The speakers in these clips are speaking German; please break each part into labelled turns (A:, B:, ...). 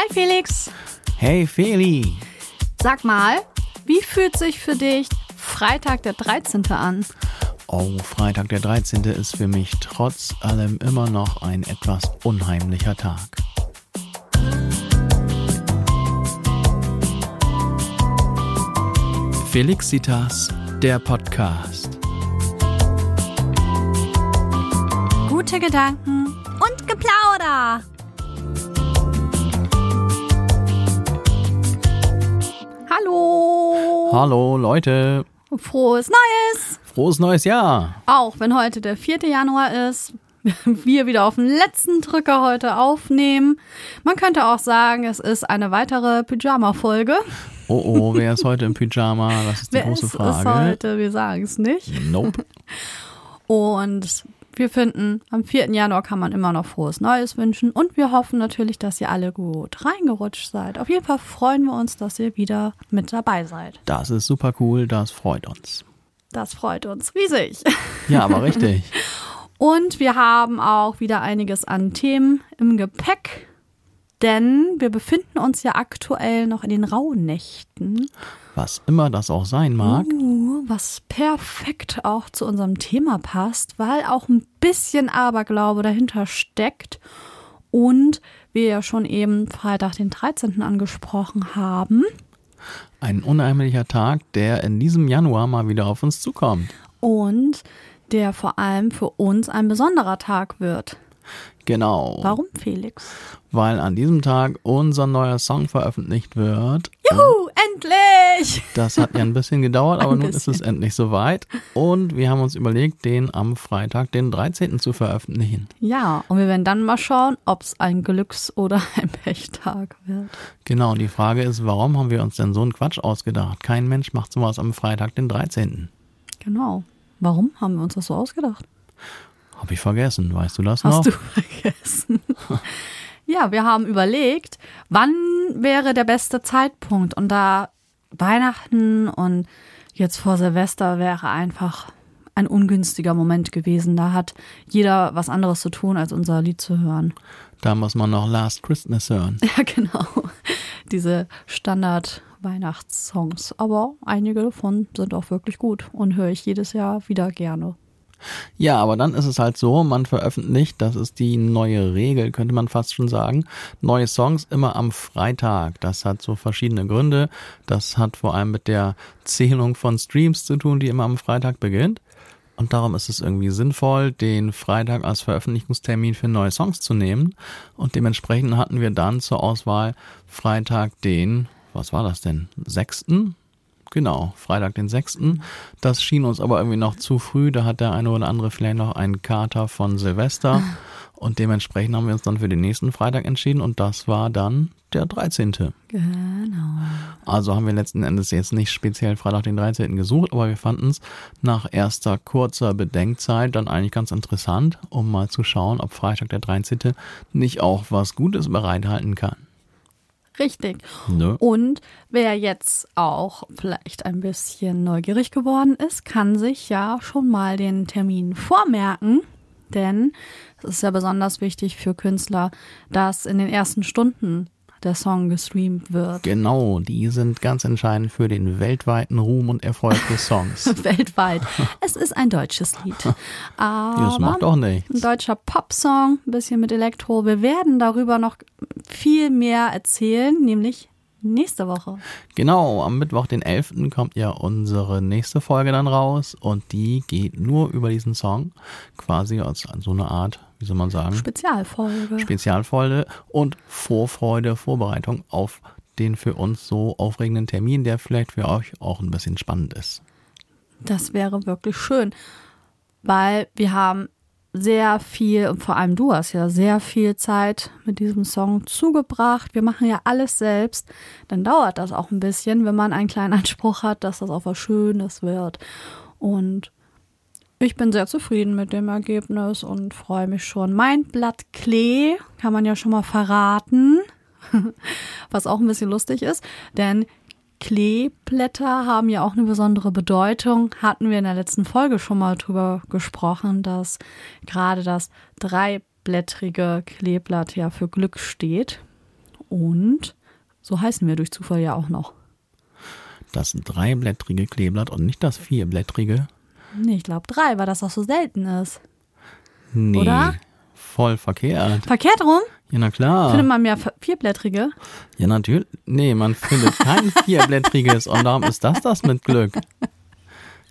A: Hi Felix.
B: Hey Feli.
A: Sag mal, wie fühlt sich für dich Freitag der 13. an?
B: Oh, Freitag der 13. ist für mich trotz allem immer noch ein etwas unheimlicher Tag. Felixitas, der Podcast.
A: Gute Gedanken und Geplauder. Hallo.
B: Hallo Leute.
A: Frohes Neues.
B: Frohes neues Jahr.
A: Auch wenn heute der 4. Januar ist, wir wieder auf den letzten Drücker heute aufnehmen. Man könnte auch sagen, es ist eine weitere Pyjama-Folge.
B: Oh oh, wer ist heute im Pyjama? Das ist die
A: Wer
B: große
A: ist
B: Frage.
A: es heute? Wir sagen es nicht.
B: Nope.
A: Und wir finden, am 4. Januar kann man immer noch frohes Neues wünschen. Und wir hoffen natürlich, dass ihr alle gut reingerutscht seid. Auf jeden Fall freuen wir uns, dass ihr wieder mit dabei seid.
B: Das ist super cool, das freut uns.
A: Das freut uns riesig.
B: Ja, aber richtig.
A: Und wir haben auch wieder einiges an Themen im Gepäck. Denn wir befinden uns ja aktuell noch in den Rauhnächten.
B: Was immer das auch sein mag.
A: Uh, was perfekt auch zu unserem Thema passt, weil auch ein bisschen Aberglaube dahinter steckt. Und wir ja schon eben Freitag den 13. angesprochen haben.
B: Ein unheimlicher Tag, der in diesem Januar mal wieder auf uns zukommt.
A: Und der vor allem für uns ein besonderer Tag wird.
B: Genau.
A: Warum, Felix?
B: Weil an diesem Tag unser neuer Song veröffentlicht wird.
A: Juhu, endlich!
B: Das hat ja ein bisschen gedauert, aber nun ist es endlich soweit. Und wir haben uns überlegt, den am Freitag, den 13. zu veröffentlichen.
A: Ja, und wir werden dann mal schauen, ob es ein Glücks- oder ein Pechtag wird.
B: Genau, und die Frage ist, warum haben wir uns denn so einen Quatsch ausgedacht? Kein Mensch macht sowas am Freitag, den 13.
A: Genau. Warum haben wir uns das so ausgedacht?
B: Hab ich vergessen, weißt du das
A: Hast
B: noch?
A: du vergessen? Ja, wir haben überlegt, wann wäre der beste Zeitpunkt? Und da Weihnachten und jetzt vor Silvester wäre einfach ein ungünstiger Moment gewesen. Da hat jeder was anderes zu tun, als unser Lied zu hören.
B: Da muss man noch Last Christmas hören.
A: Ja, genau. Diese Standard-Weihnachtssongs. Aber einige davon sind auch wirklich gut und höre ich jedes Jahr wieder gerne.
B: Ja, aber dann ist es halt so, man veröffentlicht, das ist die neue Regel, könnte man fast schon sagen, neue Songs immer am Freitag. Das hat so verschiedene Gründe. Das hat vor allem mit der Zählung von Streams zu tun, die immer am Freitag beginnt. Und darum ist es irgendwie sinnvoll, den Freitag als Veröffentlichungstermin für neue Songs zu nehmen. Und dementsprechend hatten wir dann zur Auswahl Freitag den, was war das denn, sechsten? Genau, Freitag den 6. Das schien uns aber irgendwie noch zu früh. Da hat der eine oder andere vielleicht noch einen Kater von Silvester. Und dementsprechend haben wir uns dann für den nächsten Freitag entschieden und das war dann der 13.
A: Genau.
B: Also haben wir letzten Endes jetzt nicht speziell Freitag den 13. gesucht, aber wir fanden es nach erster kurzer Bedenkzeit dann eigentlich ganz interessant, um mal zu schauen, ob Freitag der 13. nicht auch was Gutes bereithalten kann.
A: Richtig.
B: Ne?
A: Und wer jetzt auch vielleicht ein bisschen neugierig geworden ist, kann sich ja schon mal den Termin vormerken. Denn es ist ja besonders wichtig für Künstler, dass in den ersten Stunden der Song gestreamt wird.
B: Genau, die sind ganz entscheidend für den weltweiten Ruhm und Erfolg des Songs.
A: Weltweit. Es ist ein deutsches Lied. Aber
B: Das macht auch nichts.
A: ein deutscher Popsong, ein bisschen mit Elektro. Wir werden darüber noch viel mehr erzählen, nämlich nächste Woche.
B: Genau, am Mittwoch, den 11. kommt ja unsere nächste Folge dann raus und die geht nur über diesen Song, quasi als so eine Art, wie soll man sagen,
A: Spezialfolge.
B: Spezialfolge und Vorfreude, Vorbereitung auf den für uns so aufregenden Termin, der vielleicht für euch auch ein bisschen spannend ist.
A: Das wäre wirklich schön, weil wir haben sehr viel, und vor allem du hast ja sehr viel Zeit mit diesem Song zugebracht. Wir machen ja alles selbst. Dann dauert das auch ein bisschen, wenn man einen kleinen Anspruch hat, dass das auch was Schönes wird. Und ich bin sehr zufrieden mit dem Ergebnis und freue mich schon. Mein Blatt Klee kann man ja schon mal verraten, was auch ein bisschen lustig ist, denn Kleeblätter haben ja auch eine besondere Bedeutung. Hatten wir in der letzten Folge schon mal drüber gesprochen, dass gerade das dreiblättrige Kleeblatt ja für Glück steht. Und so heißen wir durch Zufall ja auch noch.
B: Das dreiblättrige Kleeblatt und nicht das vierblättrige.
A: Nee, ich glaube drei, weil das auch so selten ist.
B: Nee.
A: Oder?
B: Voll verkehrt.
A: Verkehrt rum?
B: Ja, na klar.
A: Findet man mehr vierblättrige?
B: Ja, natürlich. Nee, man findet kein vierblättriges und darum ist das das mit Glück.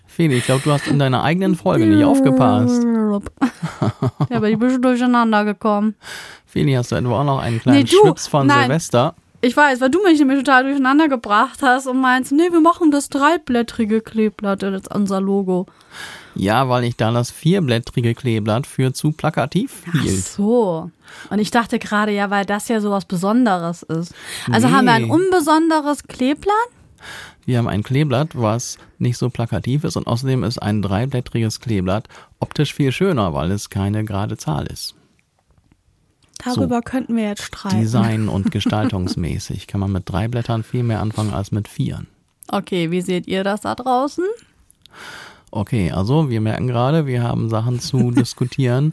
B: Feli, ich glaube, du hast in deiner eigenen Folge nicht aufgepasst.
A: ja, aber ich bin schon durcheinander gekommen.
B: Feli, hast du etwa auch noch einen kleinen
A: Nee, du,
B: Schwips von
A: nein.
B: Silvester?
A: Ich weiß, weil du mich nämlich total durcheinander gebracht hast und meinst, nee, wir machen das dreiblättrige Kleeblatt als unser Logo.
B: Ja, weil ich da das vierblättrige Kleeblatt für zu plakativ
A: Ach
B: hielt.
A: so. Und ich dachte gerade, ja, weil das ja so was Besonderes ist. Also
B: Nee.
A: haben wir ein unbesonderes Kleeblatt?
B: Wir haben ein Kleeblatt, was nicht so plakativ ist und außerdem ist ein dreiblättriges Kleeblatt optisch viel schöner, weil es keine gerade Zahl ist.
A: Darüber könnten wir jetzt streiten.
B: Design- und gestaltungsmäßig kann man mit drei Blättern viel mehr anfangen als mit vieren.
A: Okay, wie seht ihr das da draußen?
B: Okay, also wir merken gerade, wir haben Sachen zu diskutieren,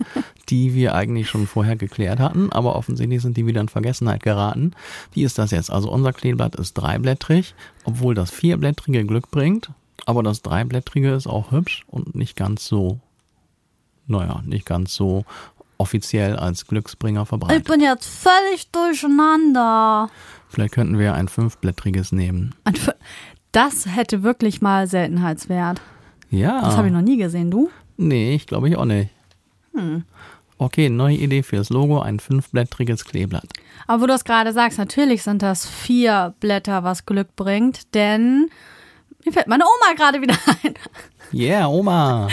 B: die wir eigentlich schon vorher geklärt hatten, aber offensichtlich sind die wieder in Vergessenheit geraten. Wie ist das jetzt? Also unser Kleeblatt ist dreiblättrig, obwohl das vierblättrige Glück bringt, aber das dreiblättrige ist auch hübsch und nicht ganz so, naja, nicht ganz so offiziell als Glücksbringer
A: Ich
B: verbreitet.
A: bin jetzt völlig durcheinander.
B: Vielleicht könnten wir ein fünfblättriges nehmen.
A: Das hätte wirklich mal Seltenheitswert.
B: Ja.
A: Das habe ich noch nie gesehen, du?
B: Nee, ich glaube ich auch nicht. Okay, neue Idee fürs Logo, ein fünfblättriges Kleeblatt.
A: Aber wo du das gerade sagst, natürlich sind das vier Blätter, was Glück bringt, denn mir fällt meine Oma gerade wieder ein.
B: Yeah, Oma.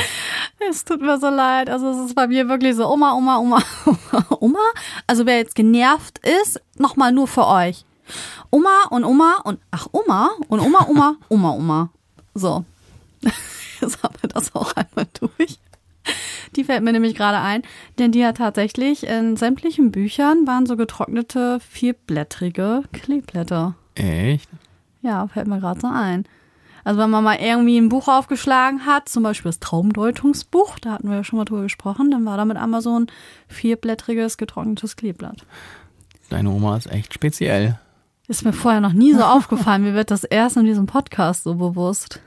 A: Es tut mir so leid. Also es ist bei mir wirklich so, Oma, Oma, Oma, Oma, Oma. Also wer jetzt genervt ist, nochmal nur für euch. Oma und Oma und, ach Oma und Oma, Oma, Oma, Oma. So. Wir das auch einmal durch. Die fällt mir nämlich gerade ein, denn die hat tatsächlich in sämtlichen Büchern waren so getrocknete vierblättrige Kleeblätter.
B: Echt?
A: Ja, fällt mir gerade so ein. Also wenn man mal irgendwie ein Buch aufgeschlagen hat, zum Beispiel das Traumdeutungsbuch, da hatten wir ja schon mal drüber gesprochen, dann war damit einmal so ein vierblättriges getrocknetes Kleeblatt.
B: Deine Oma ist echt speziell.
A: Ist mir vorher noch nie so aufgefallen. Mir wird das erst in diesem Podcast so bewusst.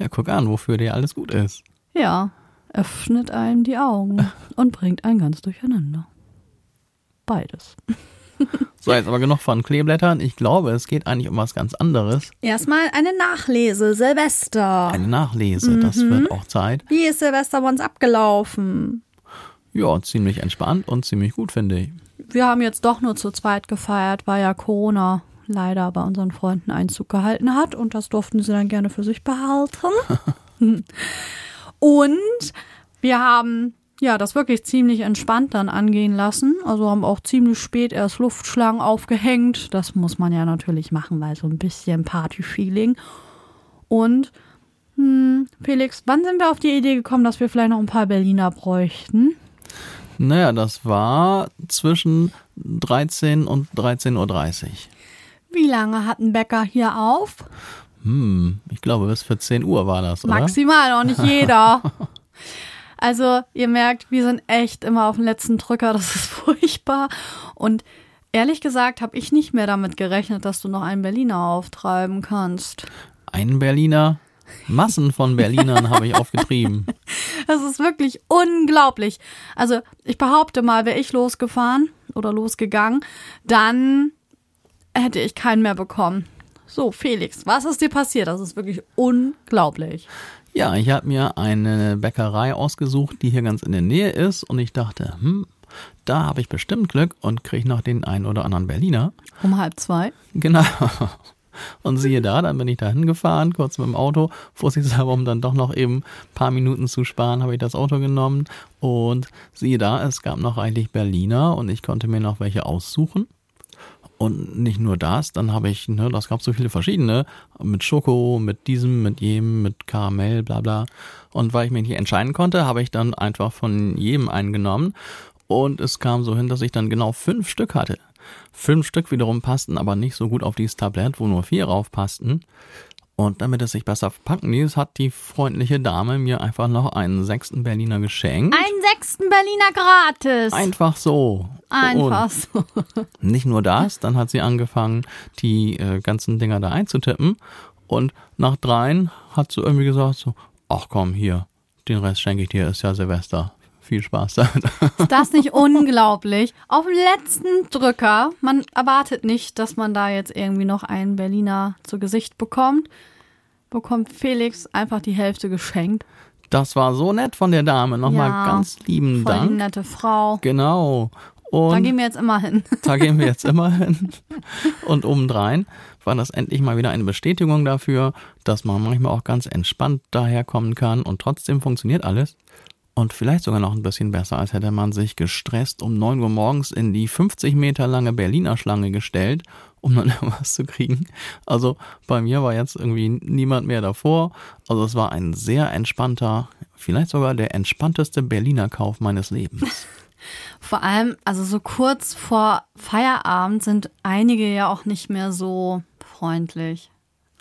B: Ja, guck an, wofür dir alles gut ist.
A: Ja, öffnet einem die Augen und bringt einen ganz durcheinander. Beides.
B: So, jetzt aber genug von Kleeblättern. Ich glaube, es geht eigentlich um was ganz anderes.
A: Erstmal eine Nachlese, Silvester.
B: Eine Nachlese, das wird auch Zeit.
A: Wie ist Silvester bei uns abgelaufen?
B: Ja, ziemlich entspannt und ziemlich gut, finde ich.
A: Wir haben jetzt doch nur zu zweit gefeiert, weil ja Corona leider bei unseren Freunden Einzug gehalten hat und das durften sie dann gerne für sich behalten. und wir haben ja das wirklich ziemlich entspannt dann angehen lassen. Also haben auch ziemlich spät erst Luftschlangen aufgehängt. Das muss man ja natürlich machen, weil so ein bisschen Party-Feeling. Und hm, Felix, wann sind wir auf die Idee gekommen, dass wir vielleicht noch ein paar Berliner bräuchten?
B: Naja, das war zwischen 13 und 13.30 Uhr.
A: Wie lange hat ein Bäcker hier auf?
B: Hm, ich glaube, bis 14 Uhr war das, oder?
A: Maximal, auch nicht jeder. Also, ihr merkt, wir sind echt immer auf den letzten Drücker, das ist furchtbar. Und ehrlich gesagt habe ich nicht mehr damit gerechnet, dass du noch einen Berliner auftreiben kannst.
B: Ein Berliner. Massen von Berlinern habe ich aufgetrieben.
A: Das ist wirklich unglaublich. Also, ich behaupte mal, wäre ich losgefahren oder losgegangen, dann hätte ich keinen mehr bekommen. So, Felix, was ist dir passiert? Das ist wirklich unglaublich.
B: Ja, ich habe mir eine Bäckerei ausgesucht, die hier ganz in der Nähe ist und ich dachte, hm, da habe ich bestimmt Glück und kriege noch den einen oder anderen Berliner.
A: Um halb zwei.
B: Genau. Und siehe da, dann bin ich da hingefahren, kurz mit dem Auto. Vorsichtshalber, um dann doch noch eben ein paar Minuten zu sparen, habe ich das Auto genommen. Und siehe da, es gab noch eigentlich Berliner und ich konnte mir noch welche aussuchen. Und nicht nur das, dann habe ich, ne, das gab so viele verschiedene, mit Schoko, mit diesem, mit jenem, mit Karamell, bla bla. Und weil ich mich nicht entscheiden konnte, habe ich dann einfach von jedem einen genommen. Und es kam so hin, dass ich dann genau fünf Stück hatte. Fünf Stück wiederum passten aber nicht so gut auf dieses Tablett, wo nur vier rauf passten. Und damit es sich besser verpacken ließ, hat die freundliche Dame mir einfach noch einen sechsten Berliner geschenkt.
A: Einen sechsten Berliner gratis.
B: Einfach so.
A: Einfach so.
B: Nicht nur das, dann hat sie angefangen, die äh, ganzen Dinger da einzutippen. Und nach dreien hat sie irgendwie gesagt so, ach komm, hier, den Rest schenke ich dir, ist ja Silvester. Viel Spaß damit.
A: Ist das nicht unglaublich? Auf dem letzten Drücker, man erwartet nicht, dass man da jetzt irgendwie noch einen Berliner zu Gesicht bekommt, bekommt Felix einfach die Hälfte geschenkt.
B: Das war so nett von der Dame. Nochmal
A: Ja,
B: ganz lieben
A: Voll die
B: Dank.
A: nette Frau.
B: Genau. Und
A: Da gehen wir jetzt immer hin.
B: Da gehen wir jetzt immer hin. Und obendrein war das endlich mal wieder eine Bestätigung dafür, dass man manchmal auch ganz entspannt daherkommen kann und trotzdem funktioniert alles. Und vielleicht sogar noch ein bisschen besser, als hätte man sich gestresst um 9 Uhr morgens in die 50 Meter lange Berliner Schlange gestellt, um dann irgendwas zu kriegen. Also bei mir war jetzt irgendwie niemand mehr davor. Also es war ein sehr entspannter, vielleicht sogar der entspannteste Berliner Kauf meines Lebens.
A: Vor allem, also so kurz vor Feierabend sind einige ja auch nicht mehr so freundlich.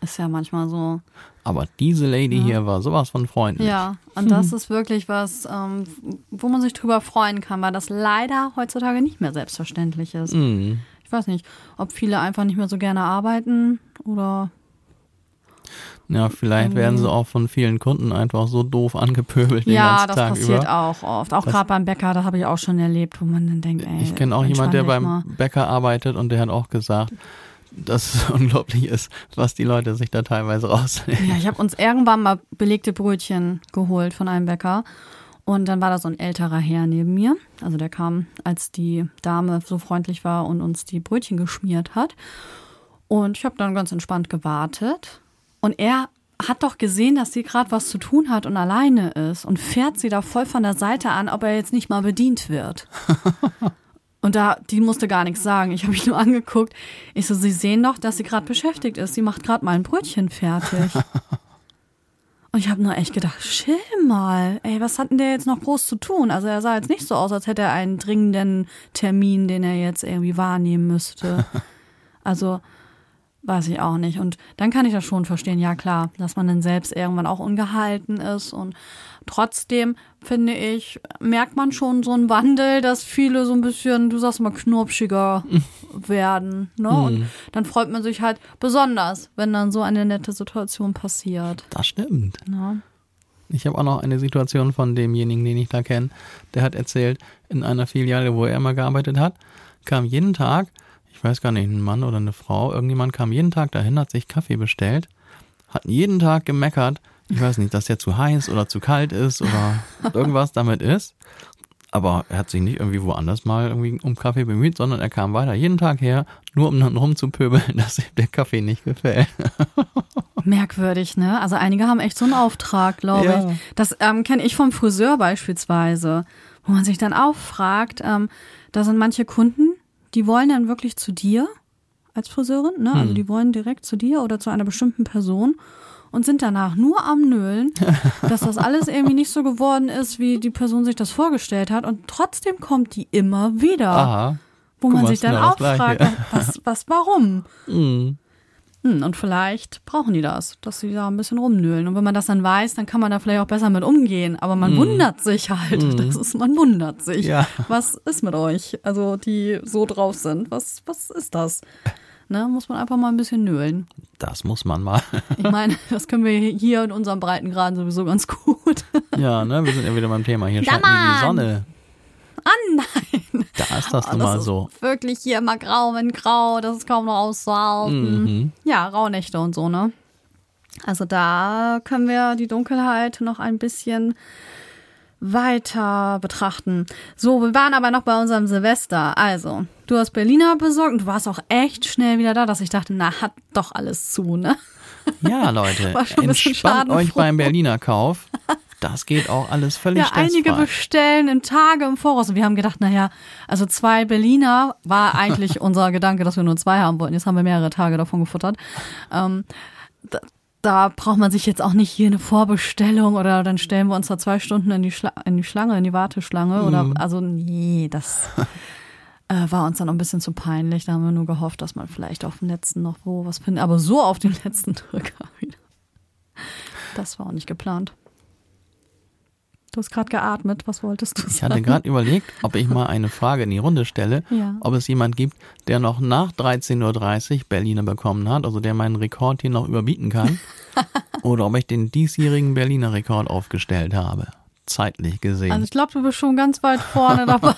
A: Ist ja manchmal so.
B: Aber diese Lady hier war sowas von freundlich.
A: Ja, und das ist wirklich was, ähm, wo man sich drüber freuen kann, weil das leider heutzutage nicht mehr selbstverständlich ist.
B: Mhm.
A: Ich weiß nicht, ob viele einfach nicht mehr so gerne arbeiten oder
B: Ja, vielleicht werden sie auch von vielen Kunden einfach so doof angepöbelt den
A: ja,
B: ganzen
A: das
B: Tag
A: passiert
B: über.
A: auch oft. Auch gerade beim Bäcker, das habe ich auch schon erlebt, wo man dann denkt, ey,
B: Ich kenne auch jemanden, der beim
A: mal.
B: Bäcker arbeitet und der hat auch gesagt, dass es unglaublich ist, was die Leute sich da teilweise rausnehmen.
A: Ja, ich habe uns irgendwann mal belegte Brötchen geholt von einem Bäcker. Und dann war da so ein älterer Herr neben mir. Also der kam, als die Dame so freundlich war und uns die Brötchen geschmiert hat. Und ich habe dann ganz entspannt gewartet. Und er hat doch gesehen, dass sie gerade was zu tun hat und alleine ist und fährt sie da voll von der Seite an, ob er jetzt nicht mal bedient wird. Und da, die musste gar nichts sagen. Ich habe mich nur angeguckt. Ich so, Sie sehen doch, dass sie gerade beschäftigt ist. Sie macht gerade mal ein Brötchen fertig. Und ich habe nur echt gedacht, chill mal. Ey, was hat denn der jetzt noch groß zu tun? Also er sah jetzt nicht so aus, als hätte er einen dringenden Termin, den er jetzt irgendwie wahrnehmen müsste. Also weiß ich auch nicht. Und dann kann ich das schon verstehen, ja klar, dass man dann selbst irgendwann auch ungehalten ist. Und trotzdem, finde ich, merkt man schon so einen Wandel, dass viele so ein bisschen, du sagst mal, knurpschiger werden. Ne? Und dann freut man sich halt besonders, wenn dann so eine nette Situation passiert.
B: Das stimmt.
A: Ne?
B: Ich habe auch noch eine Situation von demjenigen, den ich da kenne. Der hat erzählt, in einer Filiale, wo er immer gearbeitet hat, kam jeden Tag, ich weiß gar nicht, ein Mann oder eine Frau, irgendjemand kam jeden Tag dahin, hat sich Kaffee bestellt, hat jeden Tag gemeckert, ich weiß nicht, dass der zu heiß oder zu kalt ist oder irgendwas damit ist. Aber er hat sich nicht irgendwie woanders mal irgendwie um Kaffee bemüht, sondern er kam weiter jeden Tag her, nur um dann rumzupöbeln, dass ihm der Kaffee nicht gefällt.
A: Merkwürdig, ne? Also einige haben echt so einen Auftrag, glaube
B: Ja.
A: ich. Das ähm, kenne ich vom Friseur beispielsweise, wo man sich dann auch fragt, ähm, da sind manche Kunden, die wollen dann wirklich zu dir als Friseurin, ne? Also die wollen direkt zu dir oder zu einer bestimmten Person und sind danach nur am Nölen, dass das alles irgendwie nicht so geworden ist, wie die Person sich das vorgestellt hat. Und trotzdem kommt die immer wieder,
B: Aha.
A: wo
B: guck
A: man sich
B: genau
A: dann auch fragt, was, was, warum?
B: Mhm.
A: Hm, und vielleicht brauchen die das, dass sie da ein bisschen rumnöhlen. Und wenn man das dann weiß, dann kann man da vielleicht auch besser mit umgehen. Aber man wundert sich halt. Das ist, man wundert sich.
B: Ja.
A: Was ist mit euch? Also, die so drauf sind. Was, was ist das? Ne, muss man einfach mal ein bisschen nölen.
B: Das muss man mal.
A: Ich meine, das können wir hier in unserem Breitengraden sowieso ganz gut.
B: Ja, ne, wir sind ja wieder beim Thema. Hier scheint die Sonne.
A: Nein.
B: Da ist das
A: Oh,
B: nun mal
A: ist
B: so.
A: Wirklich hier immer grau in grau. Das ist kaum noch auszuhalten.
B: Mhm.
A: Ja, Rauhnächte und so, ne? Also da können wir die Dunkelheit noch ein bisschen weiter betrachten. So, wir waren aber noch bei unserem Silvester. Also, du hast Berliner besorgt und du warst auch echt schnell wieder da, dass ich dachte, na, hat doch alles zu, ne?
B: Ja, Leute, entspannt euch beim Berliner Kauf. Das geht auch alles völlig
A: Ja, einige bestellen in Tage im Voraus. Und wir haben gedacht, naja, also zwei Berliner war eigentlich unser Gedanke, dass wir nur zwei haben wollten. Jetzt haben wir mehrere Tage davon gefuttert. Ähm, da, da braucht man sich jetzt auch nicht hier eine Vorbestellung oder dann stellen wir uns da zwei Stunden in die, Schla in die Schlange, in die Warteschlange. Oder also nee, das äh, war uns dann auch ein bisschen zu peinlich. Da haben wir nur gehofft, dass man vielleicht auf dem letzten noch wo was findet. Aber so auf dem letzten Drücker wieder. Das war auch nicht geplant. Du hast gerade geatmet. Was wolltest du sagen?
B: Ich hatte gerade überlegt, ob ich mal eine Frage in die Runde stelle,
A: Ja.
B: ob es jemand gibt, der noch nach 13.30 Uhr Berliner bekommen hat, also der meinen Rekord hier noch überbieten kann, oder ob ich den diesjährigen Berliner Rekord aufgestellt habe, zeitlich gesehen.
A: Also ich glaube, du bist schon ganz weit vorne dabei.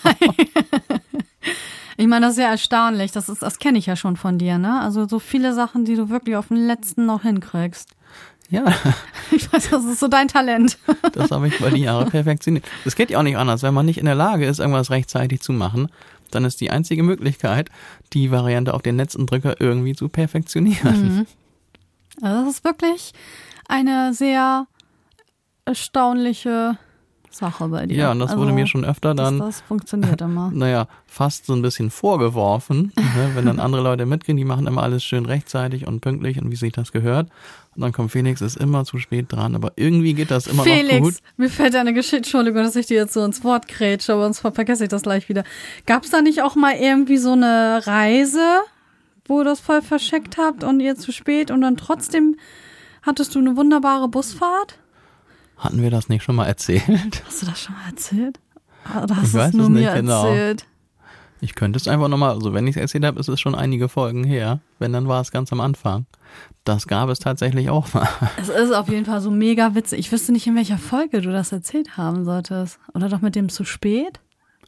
A: ich meine, das ist ja erstaunlich. Das, ist, das kenne ich ja schon von dir, ne? Also so viele Sachen, die du wirklich auf den letzten noch hinkriegst.
B: Ja,
A: Ich weiß, das ist so dein Talent.
B: das habe ich über die Jahre perfektioniert. Es geht ja auch nicht anders. Wenn man nicht in der Lage ist, irgendwas rechtzeitig zu machen, dann ist die einzige Möglichkeit, die Variante auf den letzten Drücker irgendwie zu perfektionieren.
A: Also das ist wirklich eine sehr erstaunliche Sache bei dir.
B: Ja, und das
A: also,
B: wurde mir schon öfter dann
A: das funktioniert immer.
B: naja, fast so ein bisschen vorgeworfen, ne? wenn dann andere Leute mitkriegen, die machen immer alles schön rechtzeitig und pünktlich und wie sich das gehört. Und dann kommt Felix, ist immer zu spät dran, aber irgendwie geht das immer noch gut.
A: Felix, mir fällt eine Geschichte, Entschuldigung, dass ich dir jetzt so ins Wort grätsche, aber sonst vergesse ich das gleich wieder. Gab es da nicht auch mal irgendwie so eine Reise, wo ihr das voll verscheckt habt und ihr zu spät und dann trotzdem hattest du eine wunderbare Busfahrt?
B: Hatten wir das nicht schon mal erzählt?
A: Hast du das schon mal erzählt? Oder hast
B: Ich weiß
A: es nur
B: es nicht
A: mir
B: genau.
A: erzählt?
B: Ich könnte es einfach nochmal, also wenn ich es erzählt habe, ist es schon einige Folgen her. Wenn, dann war es ganz am Anfang. Das gab es tatsächlich auch mal.
A: Es ist auf jeden Fall so mega witzig. Ich wüsste nicht, in welcher Folge du das erzählt haben solltest. Oder doch mit dem zu spät?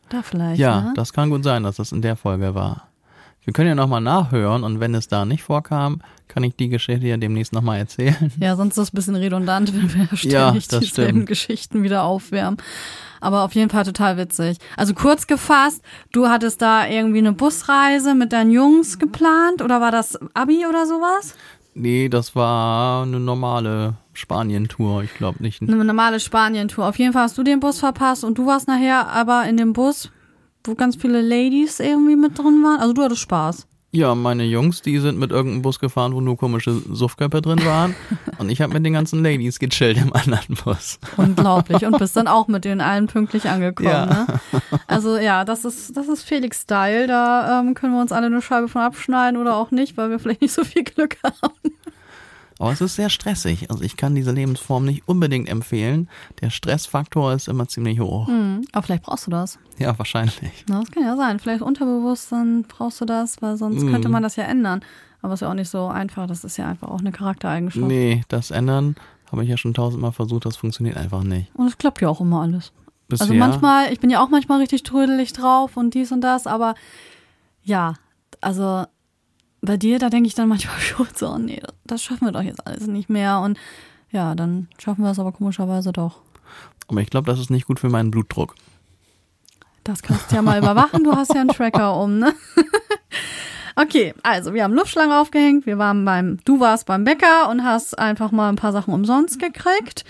A: Da vielleicht.
B: Ja,
A: ne?
B: das kann gut sein, dass das in der Folge war. Wir können ja nochmal nachhören und wenn es da nicht vorkam, kann ich die Geschichte ja demnächst nochmal erzählen.
A: Ja, sonst ist es ein bisschen redundant, wenn wir ständig
B: Ja,
A: dieselben
B: stimmt.
A: Geschichten wieder aufwärmen. Aber auf jeden Fall total witzig. Also kurz gefasst, du hattest da irgendwie eine Busreise mit deinen Jungs geplant oder war das Abi oder sowas?
B: Nee, das war eine normale Spanien-Tour. Ich glaube nicht.
A: Eine normale Spanien-Tour. Auf jeden Fall hast du den Bus verpasst und du warst nachher aber in dem Bus, wo ganz viele Ladies irgendwie mit drin waren. Also du hattest Spaß.
B: Ja, meine Jungs, die sind mit irgendeinem Bus gefahren, wo nur komische Suffköpfe drin waren. und ich habe mit den ganzen Ladies gechillt im anderen Bus.
A: Unglaublich. Und bist dann auch mit denen allen pünktlich angekommen.
B: Ja.
A: Ne? Also ja, das ist, das ist Felix Style. Da ähm, können wir uns alle eine Scheibe von abschneiden oder auch nicht, weil wir vielleicht nicht so viel Glück haben.
B: Aber es ist sehr stressig. Also ich kann diese Lebensform nicht unbedingt empfehlen. Der Stressfaktor ist immer ziemlich hoch.
A: Hm, aber vielleicht brauchst du das.
B: Ja, wahrscheinlich.
A: Na, das kann ja sein. Vielleicht unterbewusst, dann brauchst du das, weil sonst
B: Mhm.
A: könnte man das ja ändern. Aber ist ja auch nicht so einfach. Das ist ja einfach auch eine Charaktereigenschaft.
B: Nee, das ändern habe ich ja schon tausendmal versucht. Das funktioniert einfach nicht.
A: Und es klappt ja auch immer alles.
B: Bisher,
A: Also manchmal, ich bin ja auch manchmal richtig trödelig drauf und dies und das, aber ja, also bei dir, da denke ich dann manchmal schon so, oh nee, das schaffen wir doch jetzt alles nicht mehr. Und ja, dann schaffen wir es aber komischerweise doch.
B: Aber ich glaube, das ist nicht gut für meinen Blutdruck.
A: Das kannst du ja mal überwachen, du hast ja einen Tracker um, ne? Okay, also wir haben Luftschlange aufgehängt, wir waren beim, du warst beim Bäcker und hast einfach mal ein paar Sachen umsonst gekriegt.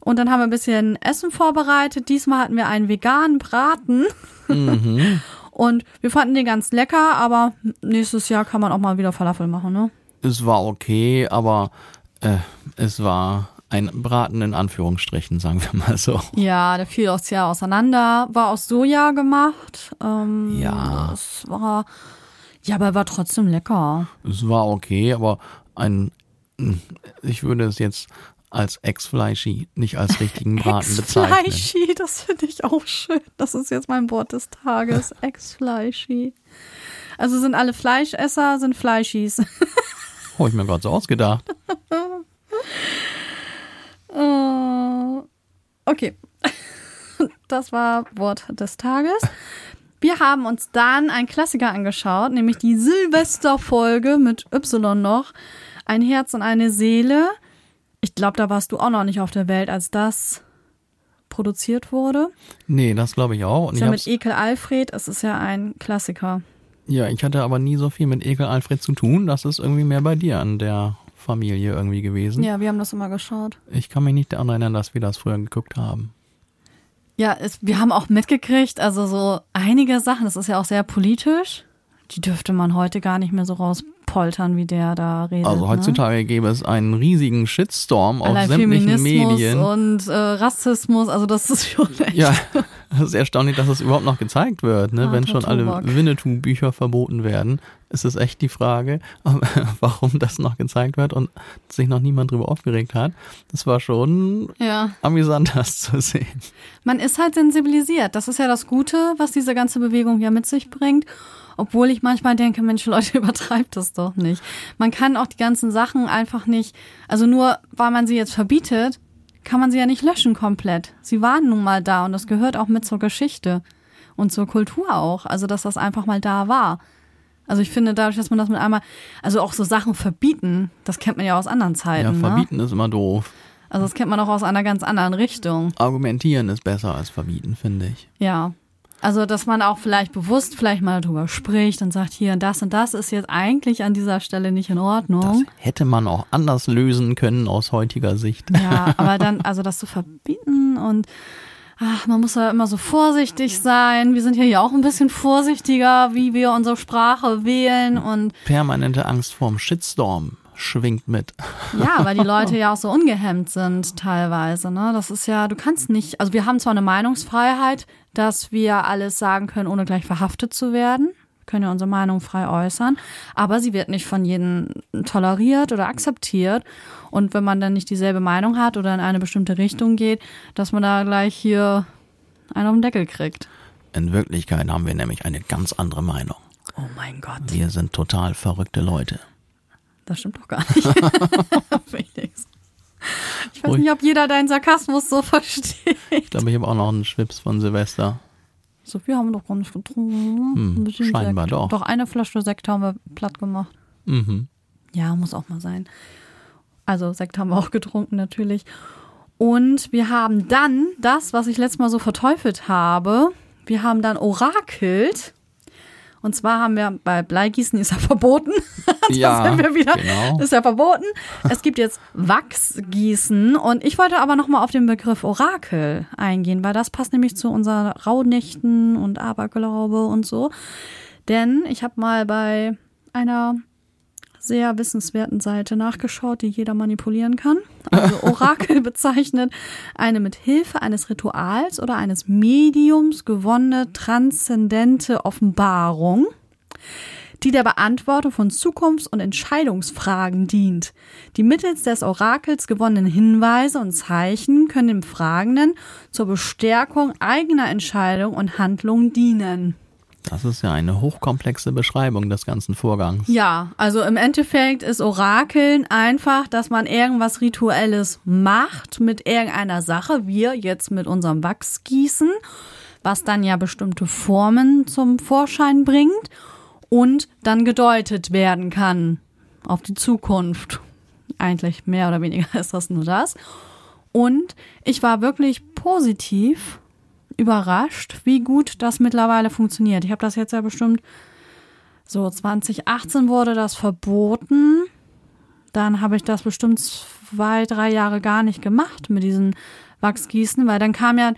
A: Und dann haben wir ein bisschen Essen vorbereitet. Diesmal hatten wir einen veganen Braten. Und wir fanden den ganz lecker, aber nächstes Jahr kann man auch mal wieder Falafel machen, ne?
B: Es war okay, aber äh, es war ein Braten in Anführungsstrichen, sagen wir mal so.
A: Ja, der fiel aus Jahr auseinander, war aus Soja gemacht. Ähm,
B: Ja.
A: Es war, ja, aber war trotzdem lecker.
B: Es war okay, aber ein, ich würde es jetzt als Ex-Fleischi, nicht als richtigen Braten bezeichnen.
A: Ex-Fleischi, das finde ich auch schön. Das ist jetzt mein Wort des Tages. Ex-Fleischi. Also sind alle Fleischesser, sind Fleischis.
B: Habe ich mir gerade so ausgedacht.
A: Oh. Okay. Das war Wort des Tages. Wir haben uns dann einen Klassiker angeschaut, nämlich die Silvesterfolge mit Y noch. Ein Herz und eine Seele. Ich glaube, da warst du auch noch nicht auf der Welt, als das produziert wurde.
B: Nee, das glaube ich auch. Und
A: Ist ja mit Ekel Alfred, es ist ja ein Klassiker.
B: ja, ich hatte aber nie so viel mit Ekel Alfred zu tun. Das ist irgendwie mehr bei dir an der Familie irgendwie gewesen.
A: Ja, wir haben das immer geschaut.
B: Ich kann mich nicht daran erinnern, dass wir das früher geguckt haben.
A: Ja, es, wir haben auch mitgekriegt, also so einige Sachen, das ist ja auch sehr politisch, die dürfte man heute gar nicht mehr so rauspoltern, wie der da redet.
B: Also
A: ne?
B: heutzutage gäbe es einen riesigen Shitstorm auf
A: Allein
B: sämtlichen
A: Feminismus
B: Medien.
A: und äh, Rassismus, also das ist schon echt.
B: Ja, Das ist erstaunlich, dass es überhaupt noch gezeigt wird, ne?
A: Ah,
B: wenn schon alle. Winnetou-Bücher verboten werden. Ist es echt die Frage, warum das noch gezeigt wird und sich noch niemand drüber aufgeregt hat. Das war schon
A: Ja.
B: amüsant, das zu sehen.
A: Man ist halt sensibilisiert. Das ist ja das Gute, was diese ganze Bewegung ja mit sich bringt. Obwohl ich manchmal denke, Mensch, Leute, übertreibt das doch nicht. Man kann auch die ganzen Sachen einfach nicht, also nur weil man sie jetzt verbietet, kann man sie ja nicht löschen komplett. Sie waren nun mal da und das gehört auch mit zur Geschichte und zur Kultur auch. Also, dass das einfach mal da war. Also ich finde, dadurch, dass man das mit einmal, also auch so Sachen verbieten, das kennt man ja aus anderen
B: Ja,
A: Zeiten. ne?
B: verbieten ist immer doof.
A: Also das kennt man auch aus einer ganz anderen Richtung.
B: Argumentieren ist besser als verbieten, finde ich.
A: Ja. Also, dass man auch vielleicht bewusst vielleicht mal darüber spricht und sagt, hier, das und das ist jetzt eigentlich an dieser Stelle nicht in
B: Das
A: Ordnung.
B: hätte man auch anders lösen können aus heutiger Sicht.
A: Ja, aber dann, also das zu verbieten und ach, man muss ja immer so vorsichtig sein. Wir sind hier ja auch ein bisschen vorsichtiger, wie wir unsere Sprache wählen und
B: Permanente Angst vorm Shitstorm schwingt mit.
A: Ja, weil die Leute ja auch so ungehemmt sind teilweise. Ne? Das ist ja, du kannst nicht, also wir haben zwar eine Meinungsfreiheit, dass wir alles sagen können, ohne gleich verhaftet zu werden. Wir können ja unsere Meinung frei äußern, aber sie wird nicht von jedem toleriert oder akzeptiert. Und wenn man dann nicht dieselbe Meinung hat oder in eine bestimmte Richtung geht, dass man da gleich hier einen auf den Deckel kriegt.
B: In Wirklichkeit haben wir nämlich eine ganz andere Meinung.
A: Oh mein Gott.
B: Wir sind total verrückte Leute.
A: Das stimmt doch gar nicht. Felix. Ich weiß nicht, ob jeder deinen Sarkasmus so versteht.
B: Ich glaube, ich habe auch noch einen Schwips von Silvester.
A: So viel haben wir doch gar nicht getrunken.
B: Hm, scheinbar
A: Sekt.
B: doch.
A: Doch eine Flasche Sekt haben wir platt gemacht.
B: Mhm.
A: Ja, muss auch mal sein. Also Sekt haben wir auch getrunken natürlich. Und wir haben dann das, was ich letztes Mal so verteufelt habe, wir haben dann orakelt. Und zwar haben wir bei Bleigießen ist ja verboten.
B: Ja,
A: sind wir wieder.
B: genau.
A: Ist ja verboten. Es gibt jetzt Wachsgießen und ich wollte aber noch mal auf den Begriff Orakel eingehen, weil das passt nämlich zu unseren Rauhnächten und Aberglaube und so. Denn ich habe mal bei einer sehr wissenswerten Seite nachgeschaut, die jeder manipulieren kann. Also Orakel bezeichnet eine mit Hilfe eines Rituals oder eines Mediums gewonnene transzendente Offenbarung die der Beantwortung von Zukunfts- und Entscheidungsfragen dient. Die mittels des Orakels gewonnenen Hinweise und Zeichen können dem Fragenden zur Bestärkung eigener Entscheidungen und Handlungen dienen.
B: Das ist ja eine hochkomplexe Beschreibung des ganzen Vorgangs.
A: Ja, also im Endeffekt ist Orakeln einfach, dass man irgendwas Rituelles macht mit irgendeiner Sache. Wir jetzt mit unserem Wachsgießen, was dann ja bestimmte Formen zum Vorschein bringt und dann gedeutet werden kann auf die Zukunft. Eigentlich mehr oder weniger ist das nur das. Und ich war wirklich positiv überrascht, wie gut das mittlerweile funktioniert. Ich habe das jetzt ja bestimmt so 2018 wurde das verboten. Dann habe ich das bestimmt zwei, drei Jahre gar nicht gemacht mit diesen Wachsgießen, weil dann kam ja,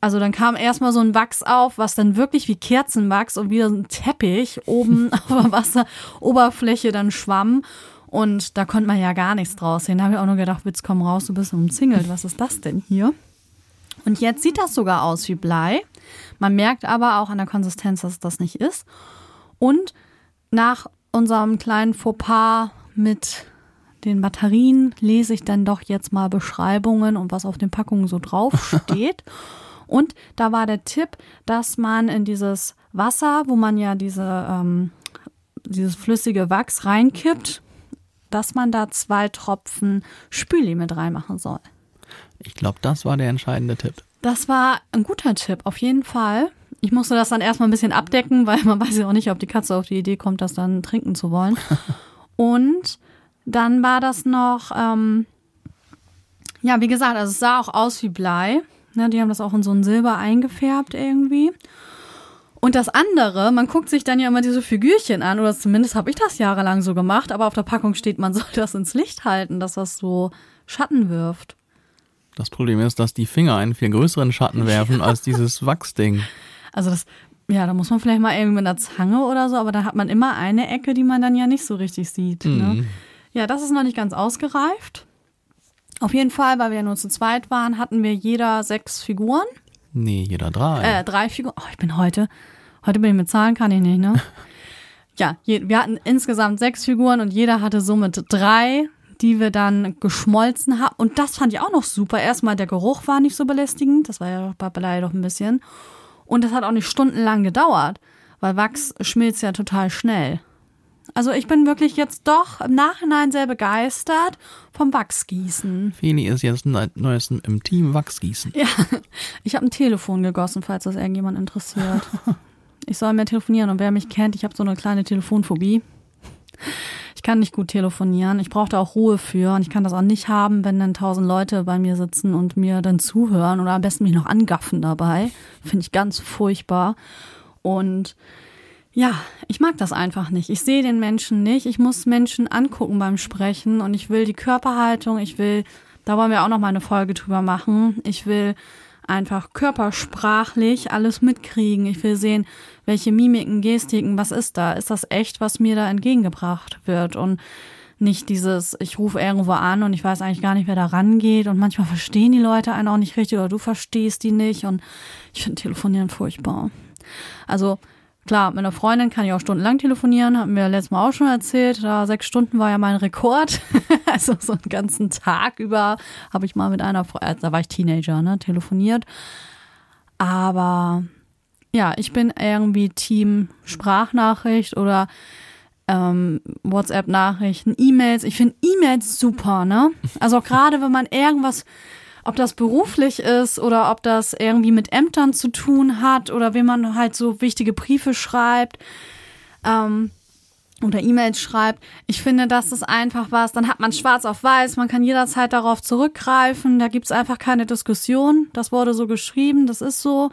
A: also dann kam erstmal so ein Wachs auf, was dann wirklich wie Kerzenwachs und wieder so ein Teppich oben auf der Wasseroberfläche dann schwamm. Und da konnte man ja gar nichts draus sehen. Da habe ich auch nur gedacht, Witz, komm raus, du bist umzingelt. Was ist das denn hier? Und jetzt sieht das sogar aus wie Blei. Man merkt aber auch an der Konsistenz, dass es das nicht ist. Und nach unserem kleinen Fauxpas mit den Batterien lese ich dann doch jetzt mal Beschreibungen und was auf den Packungen so drauf steht. und da war der Tipp, dass man in dieses Wasser, wo man ja diese, ähm, dieses flüssige Wachs reinkippt, dass man da zwei Tropfen Spüli mit reinmachen soll.
B: Ich glaube, das war der entscheidende Tipp.
A: Das war ein guter Tipp, auf jeden Fall. Ich musste das dann erstmal ein bisschen abdecken, weil man weiß ja auch nicht, ob die Katze auf die Idee kommt, das dann trinken zu wollen. Und dann war das noch, ähm, ja, wie gesagt, also es sah auch aus wie Blei. Ne, die haben das auch in so ein Silber eingefärbt irgendwie. Und das andere, man guckt sich dann ja immer diese Figürchen an, oder zumindest habe ich das jahrelang so gemacht, aber auf der Packung steht, man soll das ins Licht halten, dass das so Schatten wirft.
B: Das Problem ist, dass die Finger einen viel größeren Schatten werfen als dieses Wachsding.
A: Also das, ja, da muss man vielleicht mal irgendwie mit einer Zange oder so, aber da hat man immer eine Ecke, die man dann ja nicht so richtig sieht. Ne?
B: Mhm.
A: Ja, das ist noch nicht ganz ausgereift. Auf jeden Fall, weil wir ja nur zu zweit waren, hatten wir jeder sechs Figuren.
B: Nee, jeder drei.
A: Äh, drei Figuren. Oh, ich bin heute, heute bin ich mit Zahlen, kann ich nicht, ne? ja, je, wir hatten insgesamt sechs Figuren und jeder hatte somit drei, die wir dann geschmolzen haben. Und das fand ich auch noch super. Erstmal der Geruch war nicht so belästigend, das war ja bei Blei doch ein bisschen. Und das hat auch nicht stundenlang gedauert, weil Wachs schmilzt ja total schnell. Also ich bin wirklich jetzt doch im Nachhinein sehr begeistert vom Wachsgießen.
B: Feli ist jetzt neues im Team Wachsgießen.
A: Ja, ich habe ein Telefon gegossen, falls das irgendjemand interessiert. Ich soll mehr telefonieren und wer mich kennt, ich habe so eine kleine Telefonphobie. Ich kann nicht gut telefonieren. Ich brauche da auch Ruhe für und ich kann das auch nicht haben, wenn dann tausend Leute bei mir sitzen und mir dann zuhören oder am besten mich noch angaffen dabei. Finde ich ganz furchtbar. Und ja, ich mag das einfach nicht. Ich sehe den Menschen nicht. Ich muss Menschen angucken beim Sprechen und ich will die Körperhaltung, ich will, da wollen wir auch noch mal eine Folge drüber machen. Ich will einfach körpersprachlich alles mitkriegen. Ich will sehen, welche Mimiken, Gestiken, was ist da? Ist das echt, was mir da entgegengebracht wird? Und nicht dieses, ich rufe irgendwo an und ich weiß eigentlich gar nicht, wer da rangeht und manchmal verstehen die Leute einen auch nicht richtig oder du verstehst die nicht und ich finde Telefonieren furchtbar. Also Klar, mit einer Freundin kann ich auch stundenlang telefonieren, haben wir letztes Mal auch schon erzählt. Da sechs Stunden war ja mein Rekord. also so einen ganzen Tag über habe ich mal mit einer, äh, da war ich Teenager, ne, telefoniert. Aber ja, ich bin irgendwie Team Sprachnachricht oder ähm, WhatsApp-Nachrichten, E-Mails. Ich finde E-Mails super, ne? Also gerade wenn man irgendwas ob das beruflich ist oder ob das irgendwie mit Ämtern zu tun hat oder wenn man halt so wichtige Briefe schreibt ähm, oder E-Mails schreibt. Ich finde, das ist einfach was, dann hat man schwarz auf weiß, man kann jederzeit darauf zurückgreifen, da gibt's einfach keine Diskussion. Das wurde so geschrieben, das ist so.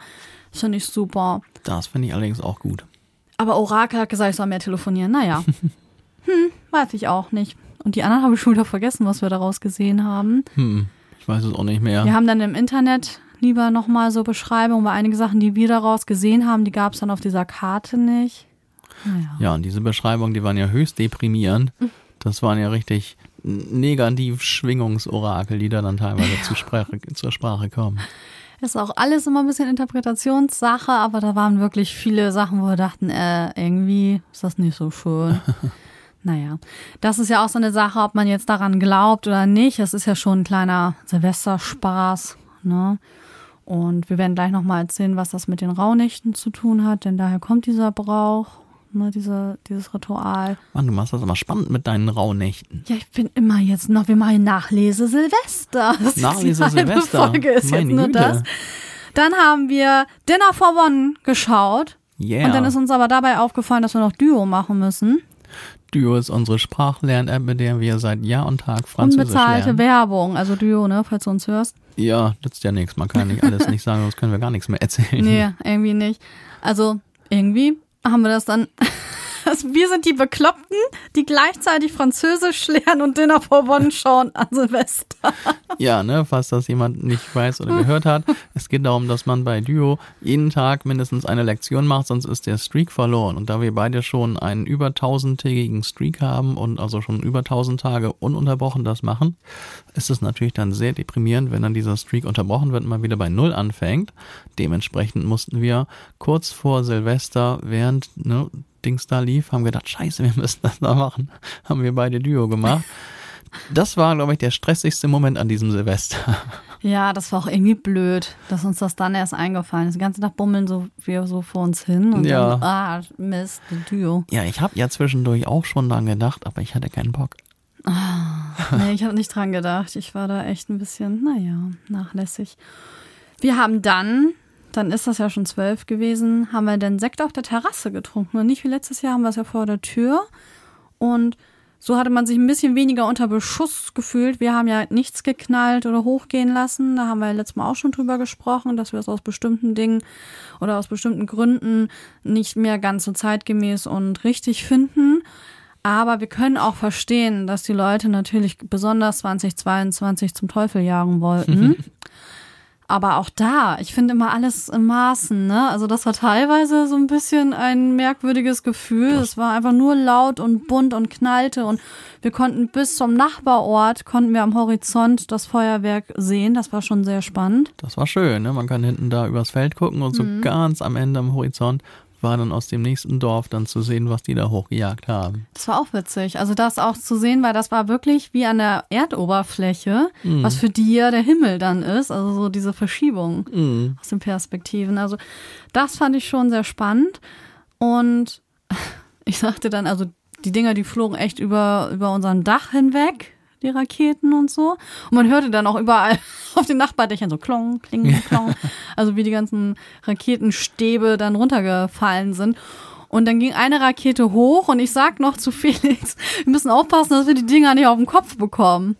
A: Das finde ich super.
B: Das finde ich allerdings auch gut.
A: Aber Orakel hat gesagt, ich soll mehr telefonieren. Naja. hm, weiß ich auch nicht. Und die anderen habe ich schon wieder vergessen, was wir daraus gesehen haben.
B: Hm. Ich weiß es auch nicht mehr.
A: Wir haben dann im Internet lieber nochmal so Beschreibungen, weil einige Sachen, die wir daraus gesehen haben, die gab es dann auf dieser Karte nicht.
B: Naja. Ja, und diese Beschreibungen, die waren ja höchst deprimierend. Das waren ja richtig negativ Schwingungsorakel, die da dann teilweise ja. zur, Sprache, zur Sprache kommen.
A: Ist auch alles immer ein bisschen Interpretationssache, aber da waren wirklich viele Sachen, wo wir dachten, äh, irgendwie ist das nicht so schön. Naja, das ist ja auch so eine Sache, ob man jetzt daran glaubt oder nicht. Es ist ja schon ein kleiner Silvesterspaß, ne? Und wir werden gleich nochmal erzählen, was das mit den Rauhnächten zu tun hat, denn daher kommt dieser Brauch, ne, diese, dieses Ritual.
B: Mann, du machst das immer spannend mit deinen Rauhnächten.
A: Ja, ich bin immer jetzt noch, wir machen Nachlese Silvester.
B: Das Nachlese Silvester.
A: Folge ist Meine jetzt nur Güte. das. Dann haben wir Dinner for One geschaut. Yeah. Und dann ist uns aber dabei aufgefallen, dass wir noch Duo machen müssen.
B: Duo ist unsere Sprachlern-App, mit der wir seit Jahr und Tag Französisch
A: Unbezahlte
B: lernen.
A: Werbung, also Duo, ne, falls du uns hörst.
B: Ja, nützt ja nichts. Man kann nicht alles nicht sagen, sonst können wir gar nichts mehr erzählen.
A: Nee, irgendwie nicht. Also irgendwie haben wir das dann Also wir sind die Bekloppten, die gleichzeitig Französisch lernen und Dinner for One schauen an Silvester.
B: Ja, ne, falls das jemand nicht weiß oder gehört hat. Es geht darum, dass man bei Duo jeden Tag mindestens eine Lektion macht, sonst ist der Streak verloren. Und da wir beide schon einen über tausendtägigen Streak haben und also schon über tausend Tage ununterbrochen das machen, ist es natürlich dann sehr deprimierend, wenn dann dieser Streak unterbrochen wird und mal wieder bei Null anfängt. Dementsprechend mussten wir kurz vor Silvester, während ne, Dings da lief, haben gedacht, scheiße, wir müssen das da machen. Haben wir beide Duo gemacht. Das war, glaube ich, der stressigste Moment an diesem Silvester.
A: Ja, das war auch irgendwie blöd, dass uns das dann erst eingefallen ist. Den ganzen Tag bummeln so wir so vor uns hin und ja. dann, ah, Mist, Duo.
B: Ja, ich habe ja zwischendurch auch schon dran gedacht, aber ich hatte keinen Bock.
A: Oh, nee, ich habe nicht dran gedacht. Ich war da echt ein bisschen, naja, nachlässig. Wir haben dann dann ist das ja schon zwölf gewesen, haben wir den Sekt auf der Terrasse getrunken. Und nicht wie letztes Jahr haben wir es ja vor der Tür. Und so hatte man sich ein bisschen weniger unter Beschuss gefühlt. Wir haben ja nichts geknallt oder hochgehen lassen. Da haben wir letztes Mal auch schon drüber gesprochen, dass wir es aus bestimmten Dingen oder aus bestimmten Gründen nicht mehr ganz so zeitgemäß und richtig finden. Aber wir können auch verstehen, dass die Leute natürlich besonders 2022 zum Teufel jagen wollten. Aber auch da, ich finde immer alles in Maßen, ne? Also das war teilweise so ein bisschen ein merkwürdiges Gefühl. Es war einfach nur laut und bunt und knallte und wir konnten bis zum Nachbarort, konnten wir am Horizont das Feuerwerk sehen. Das war schon sehr spannend.
B: Das war schön, ne? Man kann hinten da übers Feld gucken und so
A: Mhm.
B: ganz am Ende am Horizont war dann aus dem nächsten Dorf dann zu sehen, was die da hochgejagt haben.
A: Das war auch witzig. Also das auch zu sehen, weil das war wirklich wie an der Erdoberfläche, was für die ja der Himmel dann ist. Also so diese Verschiebung
B: Mhm.
A: aus den Perspektiven. Also das fand ich schon sehr spannend. Und ich sagte dann, also die Dinger, die flogen echt über, über unserem Dach hinweg, die Raketen und so. Und man hörte dann auch überall auf den Nachbardächern so klong, kling, klong. Also wie die ganzen Raketenstäbe dann runtergefallen sind. Und dann ging eine Rakete hoch und ich sag noch zu Felix, wir müssen aufpassen, dass wir die Dinger nicht auf den Kopf bekommen.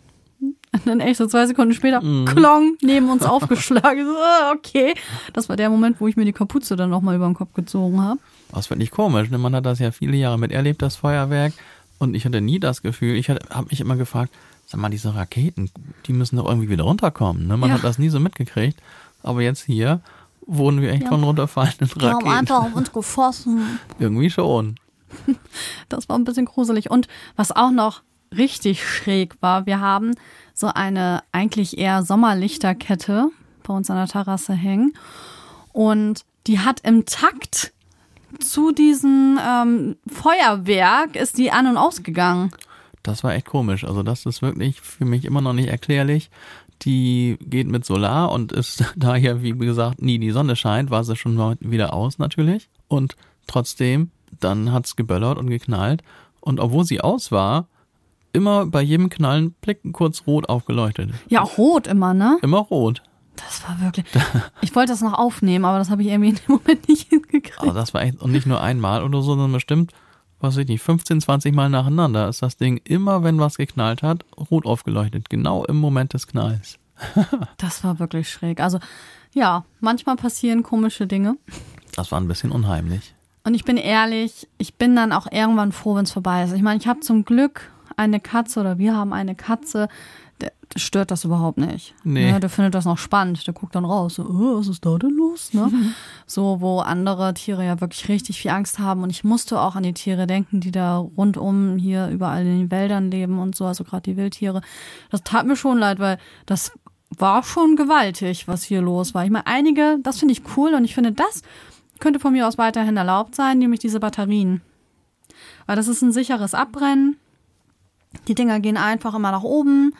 A: Und dann echt so zwei Sekunden später, klong, neben uns aufgeschlagen. So, ah, okay. Das war der Moment, wo ich mir die Kapuze dann nochmal über den Kopf gezogen habe.
B: Das finde ich komisch, ne? Man hat das ja viele Jahre miterlebt, das Feuerwerk. Und ich hatte nie das Gefühl, ich habe mich immer gefragt, sag mal, diese Raketen, die müssen doch irgendwie wieder runterkommen. Ne? Man
A: Ja.
B: hat das nie so mitgekriegt. Aber jetzt hier wurden wir echt
A: Ja.
B: von runterfallenden
A: Die haben
B: Raketen.
A: einfach auf uns geschossen.
B: Irgendwie schon.
A: Das war ein bisschen gruselig. Und was auch noch richtig schräg war, wir haben so eine eigentlich eher Sommerlichterkette bei uns an der Terrasse hängen. Und die hat im Takt zu diesem ähm, Feuerwerk ist die an und ausgegangen.
B: Das war echt komisch. Also das ist wirklich für mich immer noch nicht erklärlich. Die geht mit Solar und ist daher, wie gesagt, nie die Sonne scheint, war sie schon mal wieder aus natürlich. Und trotzdem, dann hat's geböllert und geknallt. Und obwohl sie aus war, immer bei jedem Knallen blicken kurz rot aufgeleuchtet.
A: Ja, rot immer, ne?
B: Immer rot.
A: Das war wirklich. Ich wollte das noch aufnehmen, aber das habe ich irgendwie in dem Moment nicht hingekriegt.
B: Also das war echt, und nicht nur einmal oder so, sondern bestimmt, was weiß ich nicht, 15, 20 Mal nacheinander ist das Ding immer, wenn was geknallt hat, rot aufgeleuchtet. Genau im Moment des Knalls.
A: Das war wirklich schräg. Also, ja, manchmal passieren komische Dinge.
B: Das war ein bisschen unheimlich.
A: Und ich bin ehrlich, ich bin dann auch irgendwann froh, wenn es vorbei ist. Ich meine, ich habe zum Glück eine Katze oder wir haben eine Katze, stört das überhaupt nicht.
B: Nee.
A: Ne, der findet das noch spannend. Der guckt dann raus. So, oh, was ist da denn los? Ne? So, wo andere Tiere ja wirklich richtig viel Angst haben. Und ich musste auch an die Tiere denken, die da rundum hier überall in den Wäldern leben und so, also gerade die Wildtiere. Das tat mir schon leid, weil das war schon gewaltig, was hier los war. Ich meine, einige, das finde ich cool und ich finde, das könnte von mir aus weiterhin erlaubt sein, nämlich diese Batterien. Weil das ist ein sicheres Abbrennen. Die Dinger gehen einfach immer nach oben,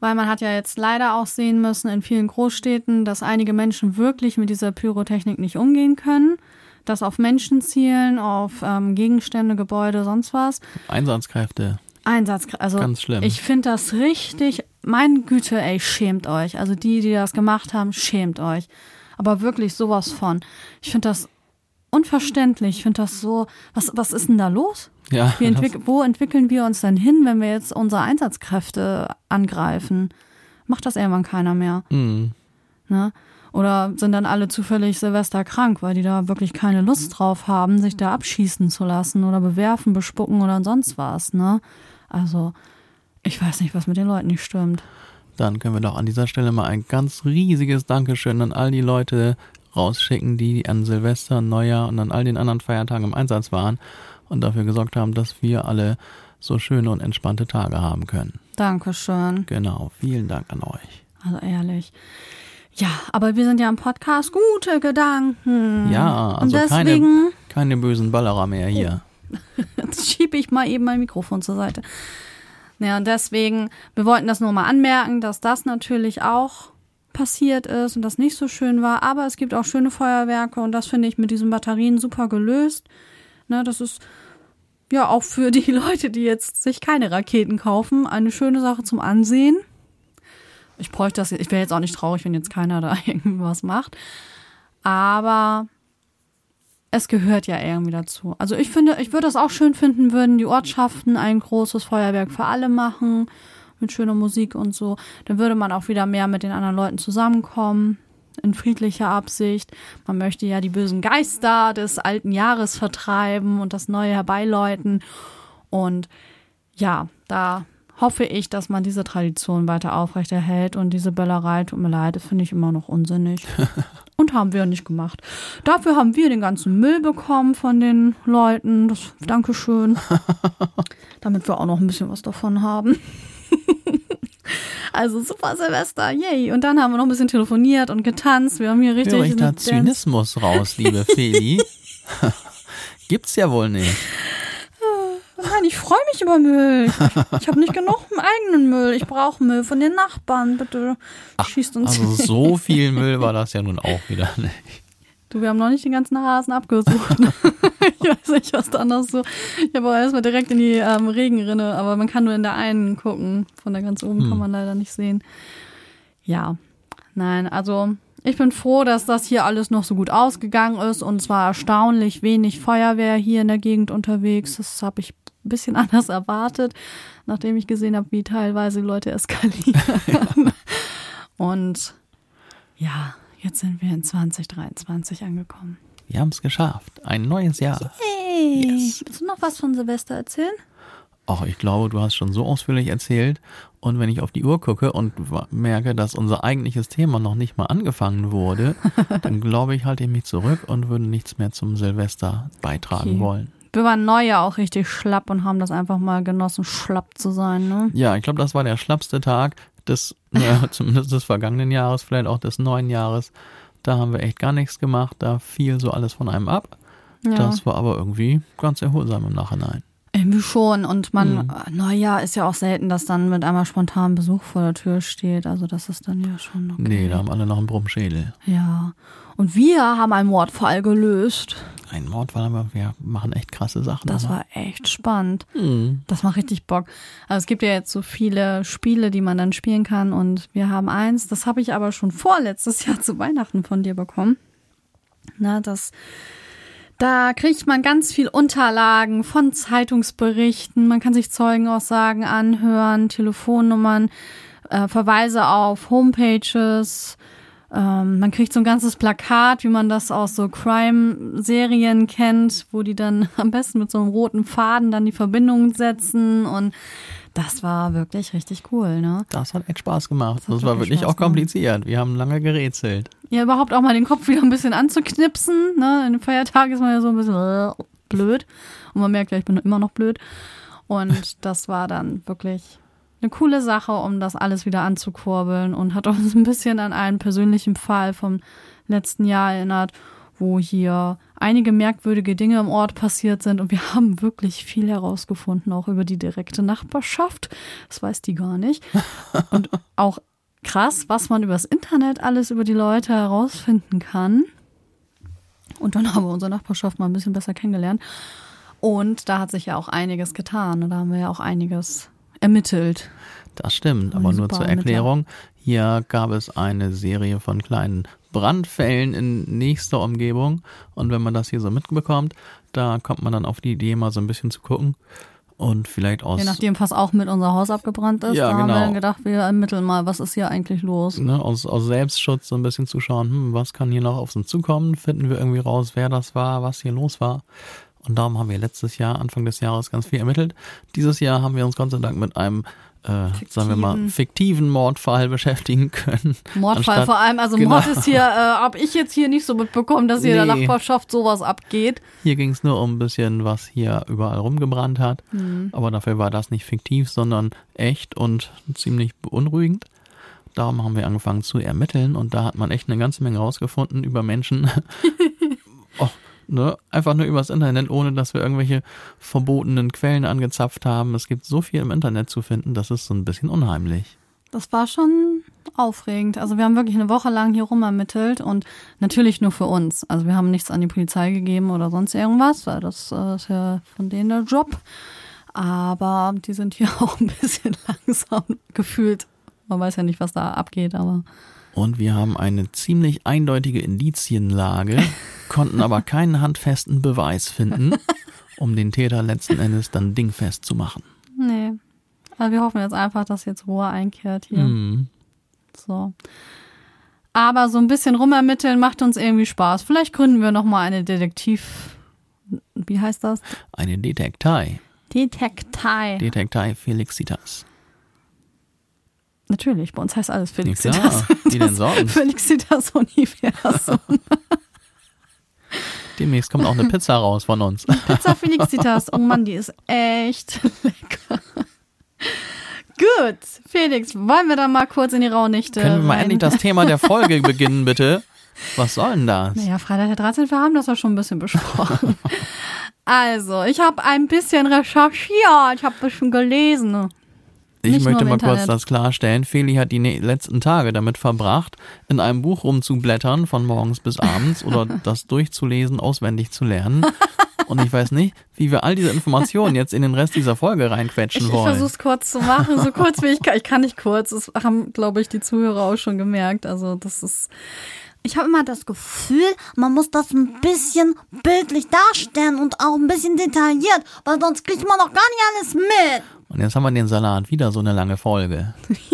A: weil man hat ja jetzt leider auch sehen müssen in vielen Großstädten, dass einige Menschen wirklich mit dieser Pyrotechnik nicht umgehen können. Das auf Menschen zielen, auf ähm, Gegenstände, Gebäude, sonst was.
B: Einsatzkräfte.
A: Einsatz, also
B: Ganz schlimm.
A: ich finde das richtig, meine Güte, ey, schämt euch. Also die, die das gemacht haben, schämt euch. Aber wirklich sowas von. Ich finde das unverständlich. Ich finde das so, was, was ist denn da los?
B: Ja,
A: entwick wo entwickeln wir uns denn hin, wenn wir jetzt unsere Einsatzkräfte angreifen? Macht das irgendwann keiner mehr.
B: mh,
A: Ne? Oder sind dann alle zufällig Silvester krank, weil die da wirklich keine Lust drauf haben, sich da abschießen zu lassen oder bewerfen, bespucken oder sonst was, ne? Also, ich weiß nicht, was mit den Leuten nicht stimmt.
B: dann können wir doch an dieser Stelle mal ein ganz riesiges Dankeschön an all die Leute rausschicken, die an Silvester, Neujahr und an all den anderen Feiertagen im Einsatz waren und dafür gesorgt haben, dass wir alle so schöne und entspannte Tage haben können.
A: Dankeschön.
B: Genau, vielen Dank an euch.
A: Also ehrlich. Ja, aber wir sind ja im Podcast gute Gedanken.
B: Ja, also
A: Und
B: keine,
A: deswegen
B: keine bösen Ballerer mehr hier.
A: Jetzt schiebe ich mal eben mein Mikrofon zur Seite. Ja, und deswegen, wir wollten das nur mal anmerken, dass das natürlich auch passiert ist und das nicht so schön war. Aber es gibt auch schöne Feuerwerke und das finde ich mit diesen Batterien super gelöst. Ne, das ist ja auch für die Leute, die jetzt sich keine Raketen kaufen, eine schöne Sache zum Ansehen. Ich bräuchte das, ich wäre jetzt auch nicht traurig, wenn jetzt keiner da irgendwie was macht. Aber es gehört ja irgendwie dazu. Also ich finde, ich würde das auch schön finden, würden die Ortschaften ein großes Feuerwerk für alle machen, mit schöner Musik und so. Dann würde man auch wieder mehr mit den anderen Leuten zusammenkommen, in friedlicher Absicht. Man möchte ja die bösen Geister des alten Jahres vertreiben und das Neue herbeiläuten. Und ja, da hoffe ich, dass man diese Tradition weiter aufrechterhält und diese Böllerei, tut mir leid, das finde ich immer noch unsinnig. und haben wir nicht gemacht. Dafür haben wir den ganzen Müll bekommen von den Leuten. Das, Dankeschön. Damit wir auch noch ein bisschen was davon haben. also super Silvester, yay. Und dann haben wir noch ein bisschen telefoniert und getanzt. Wir haben hier richtig.
B: Höre ich da Zynismus raus, liebe Feli? Gibt's ja wohl nicht.
A: Nein, ich freue mich über Müll. Ich, ich habe nicht genug eigenen Müll. Ich brauche Müll von den Nachbarn. Bitte
B: Ach,
A: schießt uns
B: Also so viel Müll war das ja nun auch wieder nicht.
A: Du, wir haben noch nicht den ganzen Hasen abgesucht. ich weiß nicht, was da noch so. Ich habe auch erstmal direkt in die ähm, Regenrinne, aber man kann nur in der einen gucken. Von da ganz oben
B: Hm.
A: kann man leider nicht sehen. Ja, nein, also ich bin froh, dass das hier alles noch so gut ausgegangen ist und zwar erstaunlich wenig Feuerwehr hier in der Gegend unterwegs. Das habe ich ein bisschen anders erwartet, nachdem ich gesehen habe, wie teilweise Leute eskalieren. Und ja, jetzt sind wir in 2023 angekommen.
B: Wir haben es geschafft. Ein neues Jahr.
A: Hey,
B: Yes.
A: willst du noch was von Silvester erzählen?
B: Ach, ich glaube, du hast schon so ausführlich erzählt. Und wenn ich auf die Uhr gucke und merke, dass unser eigentliches Thema noch nicht mal angefangen wurde, dann glaube ich, halte ich mich zurück und würde nichts mehr zum Silvester beitragen
A: Okay.
B: wollen.
A: Wir waren neu ja auch richtig schlapp und haben das einfach mal genossen, schlapp zu sein, ne?
B: Ja, ich glaube, das war der schlappste Tag des, naja, zumindest des vergangenen Jahres, vielleicht auch des neuen Jahres. Da haben wir echt gar nichts gemacht. Da fiel so alles von einem ab.
A: Ja.
B: Das war aber irgendwie ganz erholsam im Nachhinein.
A: Irgendwie schon. Und man,
B: Mhm.
A: Neujahr ist ja auch selten, dass dann mit einmal spontan Besuch vor der Tür steht. Also das ist dann ja schon okay.
B: Nee, da haben alle noch einen Brummschädel.
A: Ja. Und wir haben einen Mordfall gelöst.
B: Ein Mordfall, aber wir machen echt krasse Sachen.
A: Das
B: aber.
A: war echt spannend.
B: Mhm.
A: Das macht richtig Bock. Also es gibt ja jetzt so viele Spiele, die man dann spielen kann und wir haben eins, das habe ich aber schon vorletztes Jahr zu Weihnachten von dir bekommen. Na, das da kriegt man ganz viel Unterlagen von Zeitungsberichten, man kann sich Zeugenaussagen anhören, Telefonnummern, äh, Verweise auf Homepages, ähm, man kriegt so ein ganzes Plakat, wie man das aus so Crime-Serien kennt, wo die dann am besten mit so einem roten Faden dann die Verbindungen setzen und das war wirklich richtig cool, ne?
B: Das hat echt Spaß gemacht.
A: hat
B: Das, war
A: wirklich Spaß
B: auch kompliziert. Wir haben lange gerätselt.
A: Ja, überhaupt auch mal den Kopf wieder ein bisschen anzuknipsen, ne? In den Feiertagen ist man ja so ein bisschen äh, blöd und man merkt ja, ich bin immer noch blöd und das war dann wirklich eine coole Sache, um das alles wieder anzukurbeln und hat uns ein bisschen an einen persönlichen Fall vom letzten Jahr erinnert, wo hier einige merkwürdige Dinge im Ort passiert sind und wir haben wirklich viel herausgefunden, auch über die direkte Nachbarschaft. Das weiß die gar nicht. Und auch krass, was man übers Internet alles über die Leute herausfinden kann. Und dann haben wir unsere Nachbarschaft mal ein bisschen besser kennengelernt. Und da hat sich ja auch einiges getan. Und da haben wir ja auch einiges ermittelt.
B: Das stimmt, aber nur zur. Erklärung. Hier gab es eine Serie von kleinen Brandfällen in nächster Umgebung. Und wenn man das hier so mitbekommt, da kommt man dann auf die Idee, mal so ein bisschen zu gucken. Und vielleicht aus,
A: Je nachdem, was auch mit unser Haus abgebrannt ist.
B: Ja,
A: da haben wir
B: genau.
A: dann gedacht, wir ermitteln mal, was ist hier eigentlich los.
B: ne, aus, aus Selbstschutz so ein bisschen zu schauen, hm, was kann hier noch auf uns zukommen? Finden wir irgendwie raus, wer das war, was hier los war? Und darum haben wir letztes Jahr, Anfang des Jahres, ganz viel ermittelt. Dieses Jahr haben wir uns Gott sei Dank mit einem, äh, sagen wir mal,
A: Fiktiven.
B: Mordfall beschäftigen können.
A: Mordfall vor allem. Also
B: Genau.
A: Mord ist hier, äh, habe ich jetzt hier nicht so mitbekommen, dass hier in der
B: Nee.
A: Nachbarschaft sowas abgeht.
B: Hier ging es nur um ein bisschen, was hier überall rumgebrannt hat.
A: Mhm.
B: Aber dafür war das nicht fiktiv, sondern echt und ziemlich beunruhigend. Darum haben wir angefangen zu ermitteln und da hat man echt eine ganze Menge rausgefunden über Menschen. oh, ne? Einfach nur übers Internet, ohne dass wir irgendwelche verbotenen Quellen angezapft haben. Es gibt so viel im Internet zu finden, das ist so ein bisschen unheimlich.
A: Das war schon aufregend. Also wir haben wirklich eine Woche lang hier rum ermittelt und natürlich nur für uns. Also wir haben nichts an die Polizei gegeben oder sonst irgendwas, weil das äh, ist ja von denen der Job. Aber die sind hier auch ein bisschen langsam gefühlt. Man weiß ja nicht, was da abgeht, aber
B: Und wir haben eine ziemlich eindeutige Indizienlage, konnten aber keinen handfesten Beweis finden, um den Täter letzten Endes dann dingfest zu machen.
A: nee. Also wir hoffen jetzt einfach, dass jetzt Ruhe einkehrt hier.
B: Hm.
A: So. Aber so ein bisschen rumermitteln macht uns irgendwie Spaß. Vielleicht gründen wir noch mal eine Detektiv. Wie heißt das?
B: Eine Detektei.
A: Detektei.
B: Detektei Felixitas.
A: Natürlich, bei uns heißt alles
B: Ja,
A: Felicitas.
B: klar. Wie denn sonst?
A: Felicitas Universum.
B: Demnächst kommt auch eine Pizza raus von uns.
A: Pizza Felicitas. Oh Mann, die ist echt lecker. Gut, Felix, wollen wir dann mal kurz in die Rauhnächte
B: Können wir mal
A: rein?
B: endlich das Thema der Folge beginnen, bitte? Was soll denn das?
A: Naja, Freitag der 13. Wir haben das ja schon ein bisschen besprochen. Also, ich habe ein bisschen recherchiert, ich habe ein bisschen gelesen.
B: Ich
A: Nicht
B: möchte mal kurz das klarstellen. Feli hat die ne- letzten Tage damit verbracht, in einem Buch rumzublättern, von morgens bis abends, oder das durchzulesen, auswendig zu lernen. Und ich weiß nicht, wie wir all diese Informationen jetzt in den Rest dieser Folge reinquetschen
A: Ich, ich
B: wollen.
A: versuche es kurz zu machen, so kurz wie ich kann. Ich kann nicht kurz, das haben, glaube ich, die Zuhörer auch schon gemerkt. Also, das ist.
C: Ich habe immer das Gefühl, man muss das ein bisschen bildlich darstellen und auch ein bisschen detailliert, weil sonst kriegt man doch gar nicht alles mit.
B: Und jetzt haben wir den Salat, wieder so eine lange Folge.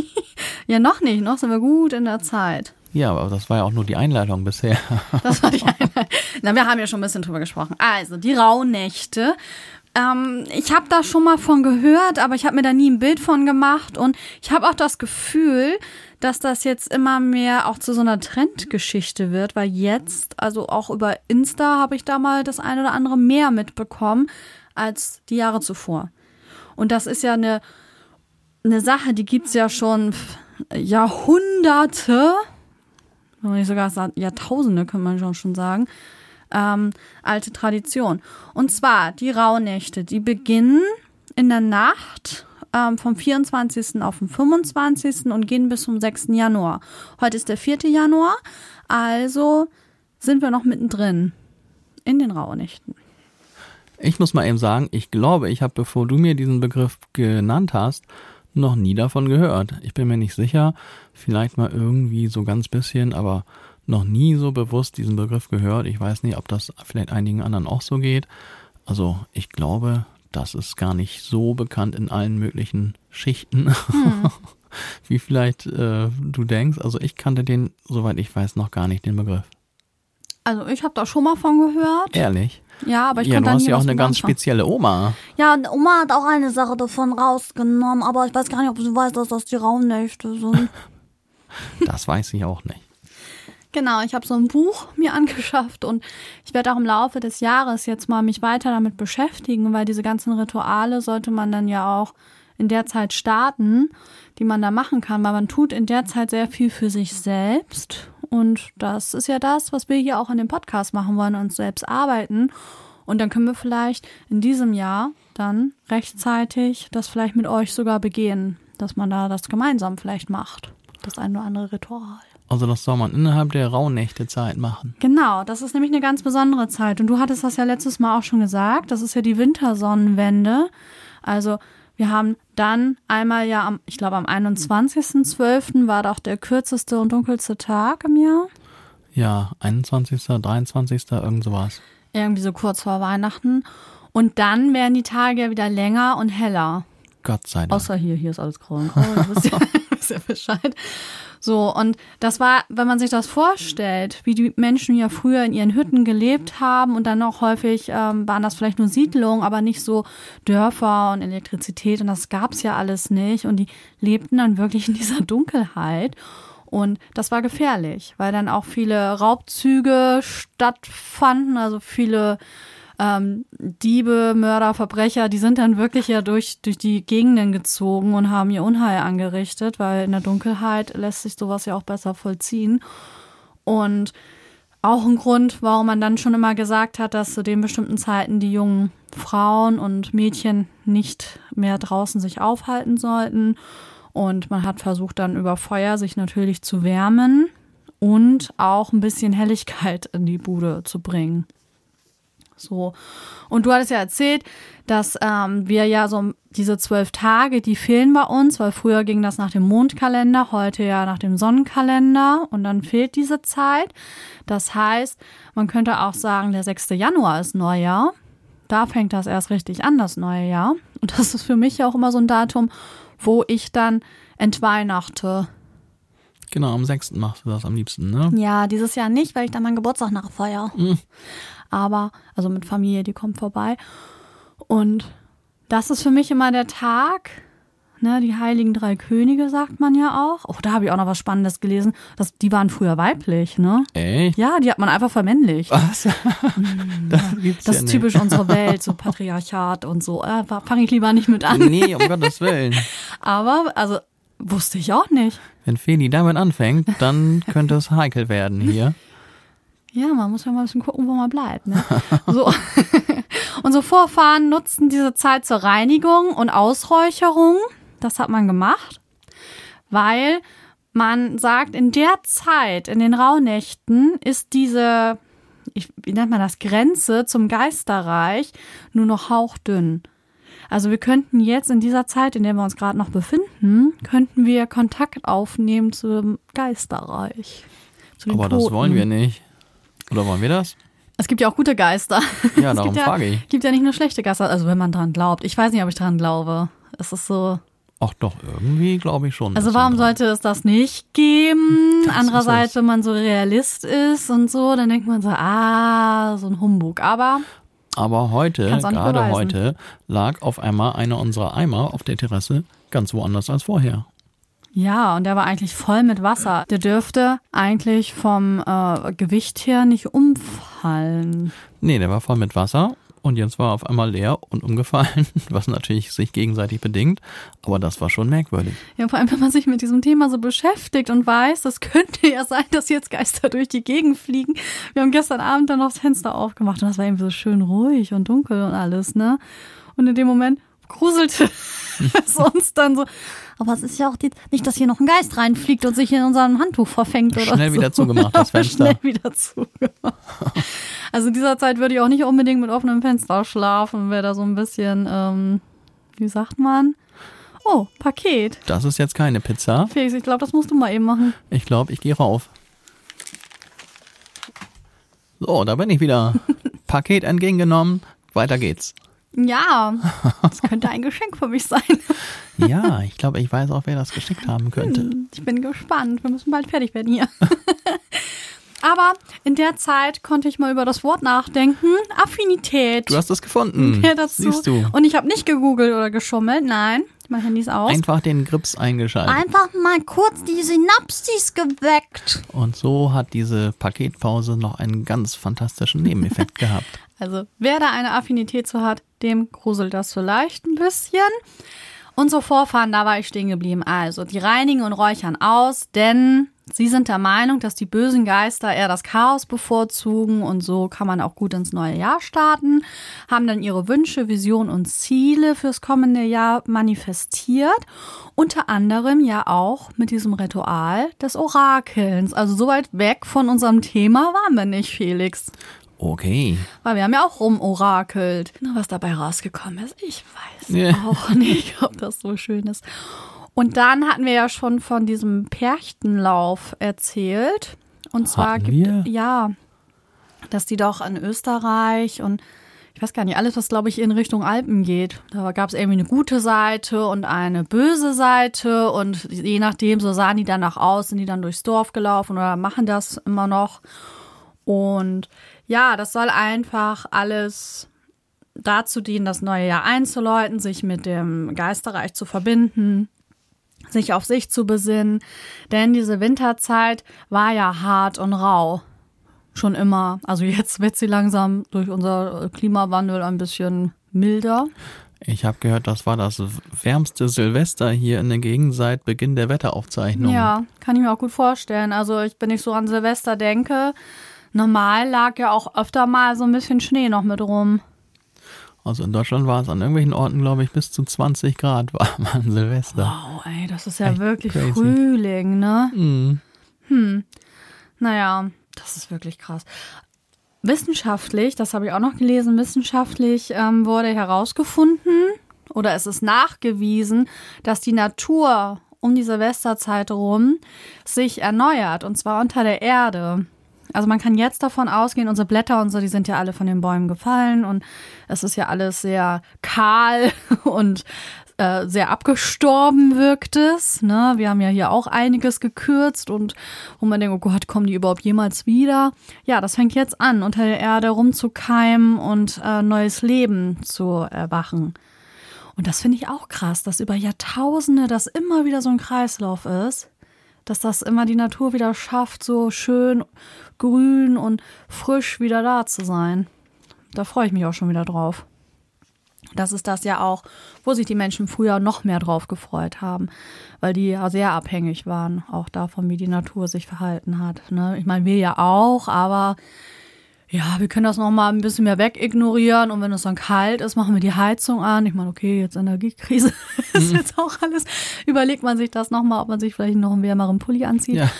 A: Ja, noch nicht, noch sind wir gut in der Zeit.
B: Ja, aber das war ja auch nur die Einleitung bisher.
A: Das war die eine. Na, wir haben ja schon ein bisschen drüber gesprochen. Also, die Rauhnächte. Ähm, ich habe da schon mal von gehört, aber ich habe mir da nie ein Bild von gemacht. Und ich habe auch das Gefühl, dass das jetzt immer mehr auch zu so einer Trendgeschichte wird, weil jetzt, also auch über Insta, habe ich da mal das eine oder andere mehr mitbekommen als die Jahre zuvor. Und das ist ja eine, eine Sache, die gibt's ja schon Jahrhunderte wenn man nicht sogar Jahrtausende, kann man schon schon sagen, ähm, alte Tradition. Und zwar die Rauhnächte, die beginnen in der Nacht ähm, vom 24. auf den 25. und gehen bis zum 6. Januar. Heute ist der 4. Januar, also sind wir noch mittendrin in den Rauhnächten.
B: Ich muss mal eben sagen, ich glaube, ich habe, bevor du mir diesen Begriff genannt hast, noch nie davon gehört. Ich bin mir nicht sicher, vielleicht mal irgendwie so ganz bisschen, aber noch nie so bewusst diesen Begriff gehört. Ich weiß nicht, ob das vielleicht einigen anderen auch so geht. Also ich glaube, das ist gar nicht so bekannt in allen möglichen Schichten, wie vielleicht äh, du denkst. Also ich kannte den, soweit ich weiß, noch gar nicht den Begriff.
A: Also ich habe da schon mal von gehört.
B: Ehrlich?
A: Ja, aber ich
B: ja,
A: kann
B: du hast ja auch eine ganz
A: anfangen.
B: spezielle Oma.
C: Ja, Oma hat auch eine Sache davon rausgenommen, aber ich weiß gar nicht, ob sie weiß, dass das die Rauhnächte sind.
B: Das weiß ich auch nicht.
A: Genau, ich habe so ein Buch mir angeschafft und ich werde auch im Laufe des Jahres jetzt mal mich weiter damit beschäftigen, weil diese ganzen Rituale sollte man dann ja auch in der Zeit starten, die man da machen kann, weil man tut in der Zeit sehr viel für sich selbst und das ist ja das, was wir hier auch in dem Podcast machen wollen, uns selbst arbeiten und dann können wir vielleicht in diesem Jahr dann rechtzeitig das vielleicht mit euch sogar begehen, dass man da das gemeinsam vielleicht macht, das ein oder andere Ritual.
B: Also das soll man innerhalb der Rauhnächte-Zeit machen.
A: Genau, das ist nämlich eine ganz besondere Zeit. Und du hattest das ja letztes Mal auch schon gesagt. Das ist ja die Wintersonnenwende. Also wir haben dann einmal ja am, ich glaube am 21.12. war doch der kürzeste und dunkelste Tag im Jahr.
B: Ja, 21., 23., irgend sowas.
A: Irgendwie so kurz vor Weihnachten. Und dann werden die Tage ja wieder länger und heller.
B: Gott sei Dank.
A: Außer hier, hier ist alles grau und grau. Ihr wisst ja, wisst ja Bescheid. So, und das war, wenn man sich das vorstellt, wie die Menschen ja früher in ihren Hütten gelebt haben und dann auch häufig ähm, waren das vielleicht nur Siedlungen, aber nicht so Dörfer und Elektrizität und das gab's ja alles nicht und die lebten dann wirklich in dieser Dunkelheit. Und das war gefährlich, weil dann auch viele Raubzüge stattfanden, also viele ähm, Diebe, Mörder, Verbrecher, die sind dann wirklich ja durch, durch die Gegenden gezogen und haben ihr Unheil angerichtet, weil in der Dunkelheit lässt sich sowas ja auch besser vollziehen. Und auch ein Grund, warum man dann schon immer gesagt hat, dass zu den bestimmten Zeiten die jungen Frauen und Mädchen nicht mehr draußen sich aufhalten sollten. Und man hat versucht dann über Feuer sich natürlich zu wärmen und auch ein bisschen Helligkeit in die Bude zu bringen. So. Und du hattest ja erzählt, dass ähm, wir ja so diese zwölf Tage, die fehlen bei uns, weil früher ging das nach dem Mondkalender, heute ja nach dem Sonnenkalender und dann fehlt diese Zeit. Das heißt, man könnte auch sagen, der 6. Januar ist Neujahr. Da fängt das erst richtig an, das neue Jahr. Und das ist für mich ja auch immer so ein Datum, wo ich dann entweihnachte.
B: Genau, am 6. machst du das am liebsten, ne?
A: Ja, dieses Jahr nicht, weil ich dann meinen Geburtstag nachfeier. Aber, also mit Familie, die kommt vorbei. Und das ist für mich immer der Tag ne, die heiligen drei Könige, sagt man ja auch. Oh, da habe ich auch noch was Spannendes gelesen. Das, die waren früher weiblich, ne?
B: Echt?
A: Ja, die hat man einfach vermännlicht.
B: Was? das gibt's
A: Das
B: ja
A: ist
B: nicht.
A: typisch unsere Welt, so Patriarchat und so. Äh, Fange ich lieber nicht mit an.
B: Nee, um Gottes Willen.
A: Aber, also, wusste ich auch nicht.
B: Wenn Feli damit anfängt, dann könnte es heikel werden hier.
A: Ja, man muss ja mal ein bisschen gucken, wo man bleibt. Ne? So. Unsere Vorfahren nutzten diese Zeit zur Reinigung und Ausräucherung. Das hat man gemacht, weil man sagt, in der Zeit, in den Rauhnächten, ist diese, ich, wie nennt man das, Grenze zum Geisterreich nur noch hauchdünn. Also wir könnten jetzt in dieser Zeit, in der wir uns gerade noch befinden, könnten wir Kontakt aufnehmen zum Geisterreich.
B: Aber das
A: Toten.
B: wollen wir nicht. Oder wollen wir das?
A: Es gibt ja auch gute Geister.
B: Ja,
A: es
B: darum
A: ja,
B: frage ich.
A: gibt ja nicht nur schlechte Geister, also wenn man dran glaubt. Ich weiß nicht, ob ich dran glaube. Es ist so.
B: Ach doch, irgendwie glaube ich schon.
A: Also warum sollte es das nicht geben?
B: Das
A: Andererseits,
B: es.
A: wenn man so Realist ist und so, dann denkt man so, ah, so ein Humbug. Aber
B: Aber heute, gerade
A: beweisen.
B: heute, lag auf einmal einer unserer Eimer auf der Terrasse ganz woanders als vorher.
A: Ja, und der war eigentlich voll mit Wasser. Der dürfte eigentlich vom äh, Gewicht her nicht umfallen.
B: Nee, der war voll mit Wasser und jetzt war er auf einmal leer und umgefallen, was natürlich sich gegenseitig bedingt. Aber das war schon merkwürdig.
A: Ja, vor allem, wenn man sich mit diesem Thema so beschäftigt und weiß, das könnte ja sein, dass jetzt Geister durch die Gegend fliegen. Wir haben gestern Abend dann noch das Fenster aufgemacht und das war irgendwie so schön ruhig und dunkel und alles, ne? Und in dem Moment gruselte es uns dann so.
C: Aber es ist ja auch die, nicht, dass hier noch ein Geist reinfliegt und sich in unserem Handtuch verfängt oder
B: Schnell
C: so.
B: wieder zugemacht, das Fenster.
A: Schnell wieder zugemacht. Also in dieser Zeit würde ich auch nicht unbedingt mit offenem Fenster schlafen, wäre da so ein bisschen, ähm, wie sagt man? Oh, Paket.
B: Das ist jetzt keine Pizza.
A: Felix, ich glaube, das musst du mal eben machen.
B: Ich glaube, ich gehe rauf. So, da bin ich wieder. Paket entgegengenommen. Weiter geht's.
A: Ja, das könnte ein Geschenk für mich sein.
B: Ja, ich glaube, ich weiß auch, wer das geschickt haben könnte.
A: Ich bin gespannt. Wir müssen bald fertig werden hier. Aber in der Zeit konnte ich mal über das Wort nachdenken. Affinität.
B: Du hast es gefunden.
A: Ja, dazu.
B: Siehst du.
A: Und ich habe nicht gegoogelt oder geschummelt. Nein, mein Handy ist aus.
B: Einfach den Grips eingeschaltet.
C: Einfach mal kurz die Synapsis geweckt.
B: Und so hat diese Paketpause noch einen ganz fantastischen Nebeneffekt gehabt.
A: Also wer da eine Affinität zu hat, dem gruselt das vielleicht ein bisschen. Unsere Vorfahren, da war ich stehen geblieben. Also, die reinigen und räuchern aus, denn sie sind der Meinung, dass die bösen Geister eher das Chaos bevorzugen und so kann man auch gut ins neue Jahr starten. Haben dann ihre Wünsche, Visionen und Ziele fürs kommende Jahr manifestiert. Unter anderem ja auch mit diesem Ritual des Orakelns. Also, so weit weg von unserem Thema waren wir nicht, Felix.
B: Okay.
A: Weil wir haben ja auch rumorakelt. Na, was dabei rausgekommen ist, ich weiß
B: Ja.
A: auch nicht, ob das so schön ist. Und dann hatten wir ja schon von diesem Perchtenlauf erzählt. Und zwar
B: Hatten
A: gibt ja, dass die doch in Österreich und ich weiß gar nicht, alles, was glaube ich in Richtung Alpen geht. Da gab es irgendwie eine gute Seite und eine böse Seite und je nachdem, so sahen die danach aus, sind die dann durchs Dorf gelaufen oder machen das immer noch. Und ja, das soll einfach alles dazu dienen, das neue Jahr einzuläuten, sich mit dem Geisterreich zu verbinden, sich auf sich zu besinnen. Denn diese Winterzeit war ja hart und rau. Schon immer. Also jetzt wird sie langsam durch unser Klimawandel ein bisschen milder.
B: Ich habe gehört, das war das wärmste Silvester hier in der Gegend seit Beginn der Wetteraufzeichnung.
A: Ja, kann ich mir auch gut vorstellen. Also ich, wenn ich so an Silvester denke, normal lag ja auch öfter mal so ein bisschen Schnee noch mit rum.
B: Also in Deutschland war es an irgendwelchen Orten, glaube ich, bis zu 20 Grad warm an Silvester.
A: Wow, ey, das ist ja
B: Echt
A: wirklich
B: crazy.
A: Frühling, ne?
B: Mhm.
A: Naja, das ist wirklich krass. Wissenschaftlich, das habe ich auch noch gelesen, wissenschaftlich ähm, wurde herausgefunden oder es ist nachgewiesen, dass die Natur um die Silvesterzeit rum sich erneuert und zwar unter der Erde. Also man kann jetzt davon ausgehen, unsere Blätter und so, die sind ja alle von den Bäumen gefallen und es ist ja alles sehr kahl und äh, sehr abgestorben wirkt es. Ne? Wir haben ja hier auch einiges gekürzt und wo man denkt, oh Gott, kommen die überhaupt jemals wieder? Ja, das fängt jetzt an, unter der Erde rumzukeimen und äh, neues Leben zu erwachen. Und das finde ich auch krass, dass über Jahrtausende das immer wieder so ein Kreislauf ist, dass das immer die Natur wieder schafft, so schön grün und frisch wieder da zu sein. Da freue ich mich auch schon wieder drauf. Das ist das ja auch, wo sich die Menschen früher noch mehr drauf gefreut haben, weil die ja sehr abhängig waren, auch davon, wie die Natur sich verhalten hat. Ne? Ich meine, wir ja auch, aber ja, wir können das noch mal ein bisschen mehr wegignorieren und wenn es dann kalt ist, machen wir die Heizung an. Ich meine, okay, jetzt Energiekrise ist jetzt auch alles. Überlegt man sich das noch mal, ob man sich vielleicht noch einen wärmeren Pulli anzieht.
B: Ja.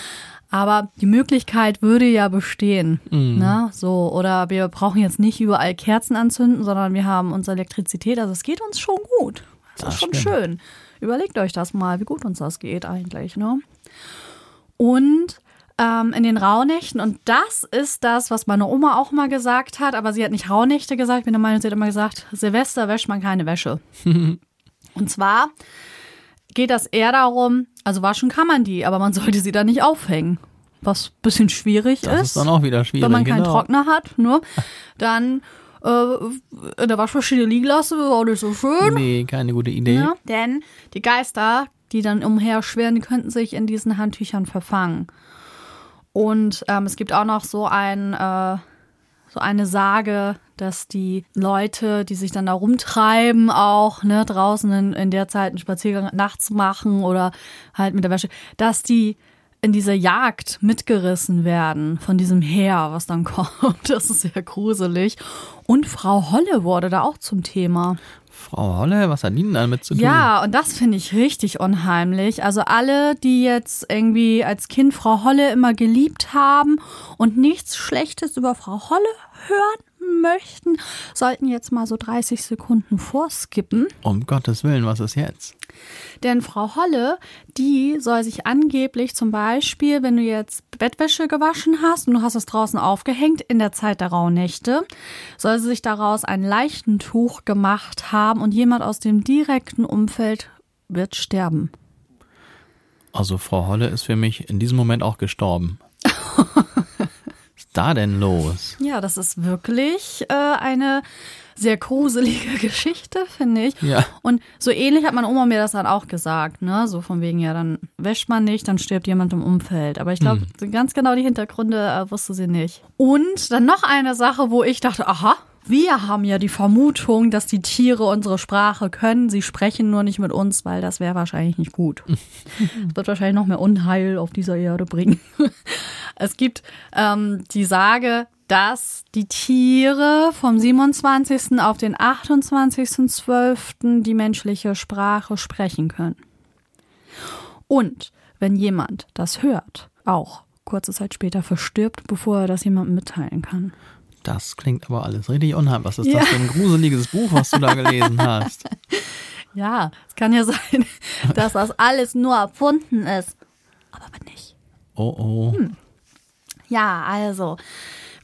A: Aber die Möglichkeit würde ja bestehen. Ne? So, oder wir brauchen jetzt nicht überall Kerzen anzünden, sondern wir haben unsere Elektrizität. Also es geht uns schon gut. Das,
B: Das
A: ist schon
B: stimmt.
A: schön. Überlegt euch das mal, wie gut uns das geht eigentlich. Ne? Und ähm, in den Rauhnächten, und das ist das, was meine Oma auch mal gesagt hat, aber sie hat nicht Rauhnächte gesagt, ich bin der Meinung, sie hat immer gesagt, Silvester wäscht man keine Wäsche. und zwar geht das eher darum, also waschen kann man die, aber man sollte sie dann nicht aufhängen. Was ein bisschen schwierig
B: Das
A: ist,
B: ist dann auch wieder schwierig.
A: wenn man keinen
B: genau.
A: Trockner hat, ne? Dann äh, in der Waschmaschine liegen lassen, wäre auch nicht so schön.
B: Nee, keine gute Idee.
A: Ja, denn die Geister, die dann umherschwirren, die könnten sich in diesen Handtüchern verfangen. Und ähm, es gibt auch noch so ein, äh, so eine Sage, dass die Leute, die sich dann da rumtreiben, auch ne, draußen in, in der Zeit einen Spaziergang nachts machen oder halt mit der Wäsche, dass die in diese Jagd mitgerissen werden von diesem Heer, was dann kommt. Das ist sehr gruselig. Und Frau Holle wurde da auch zum Thema.
B: Frau Holle, was hat denn damit zu tun?
A: Ja, und das finde ich richtig unheimlich. Also alle, die jetzt irgendwie als Kind Frau Holle immer geliebt haben und nichts Schlechtes über Frau Holle hören möchten, sollten jetzt mal so 30 Sekunden vorskippen.
B: Um Gottes Willen, was ist jetzt?
A: Denn Frau Holle, die soll sich angeblich zum Beispiel, wenn du jetzt Bettwäsche gewaschen hast und du hast es draußen aufgehängt in der Zeit der Rauhnächte, soll sie sich daraus ein Leichentuch gemacht haben und jemand aus dem direkten Umfeld wird sterben.
B: Also Frau Holle ist für mich in diesem Moment auch gestorben. was ist da denn los?
A: Ja, das ist wirklich äh, eine sehr gruselige Geschichte, finde ich.
B: Ja.
A: Und so ähnlich hat meine Oma mir das dann auch gesagt, ne? So von wegen, ja, dann wäscht man nicht, dann stirbt jemand im Umfeld. Aber ich glaube, ganz genau die Hintergründe äh, wusste sie nicht. Und dann noch eine Sache, wo ich dachte, aha, wir haben ja die Vermutung, dass die Tiere unsere Sprache können. Sie sprechen nur nicht mit uns, weil das wäre wahrscheinlich nicht gut. Es wird wahrscheinlich noch mehr Unheil auf dieser Erde bringen. Es gibt ähm, die Sage, dass die Tiere vom 27. auf den 28.12. die menschliche Sprache sprechen können. Und wenn jemand das hört, auch kurze Zeit später verstirbt, bevor er das jemandem mitteilen kann.
B: Das klingt aber alles richtig unheimlich. Was ist
A: Ja.
B: das für ein gruseliges Buch, was du da gelesen hast?
A: Ja, es kann ja sein, dass das alles nur erfunden ist. Aber nicht.
B: Oh oh.
A: Ja, also,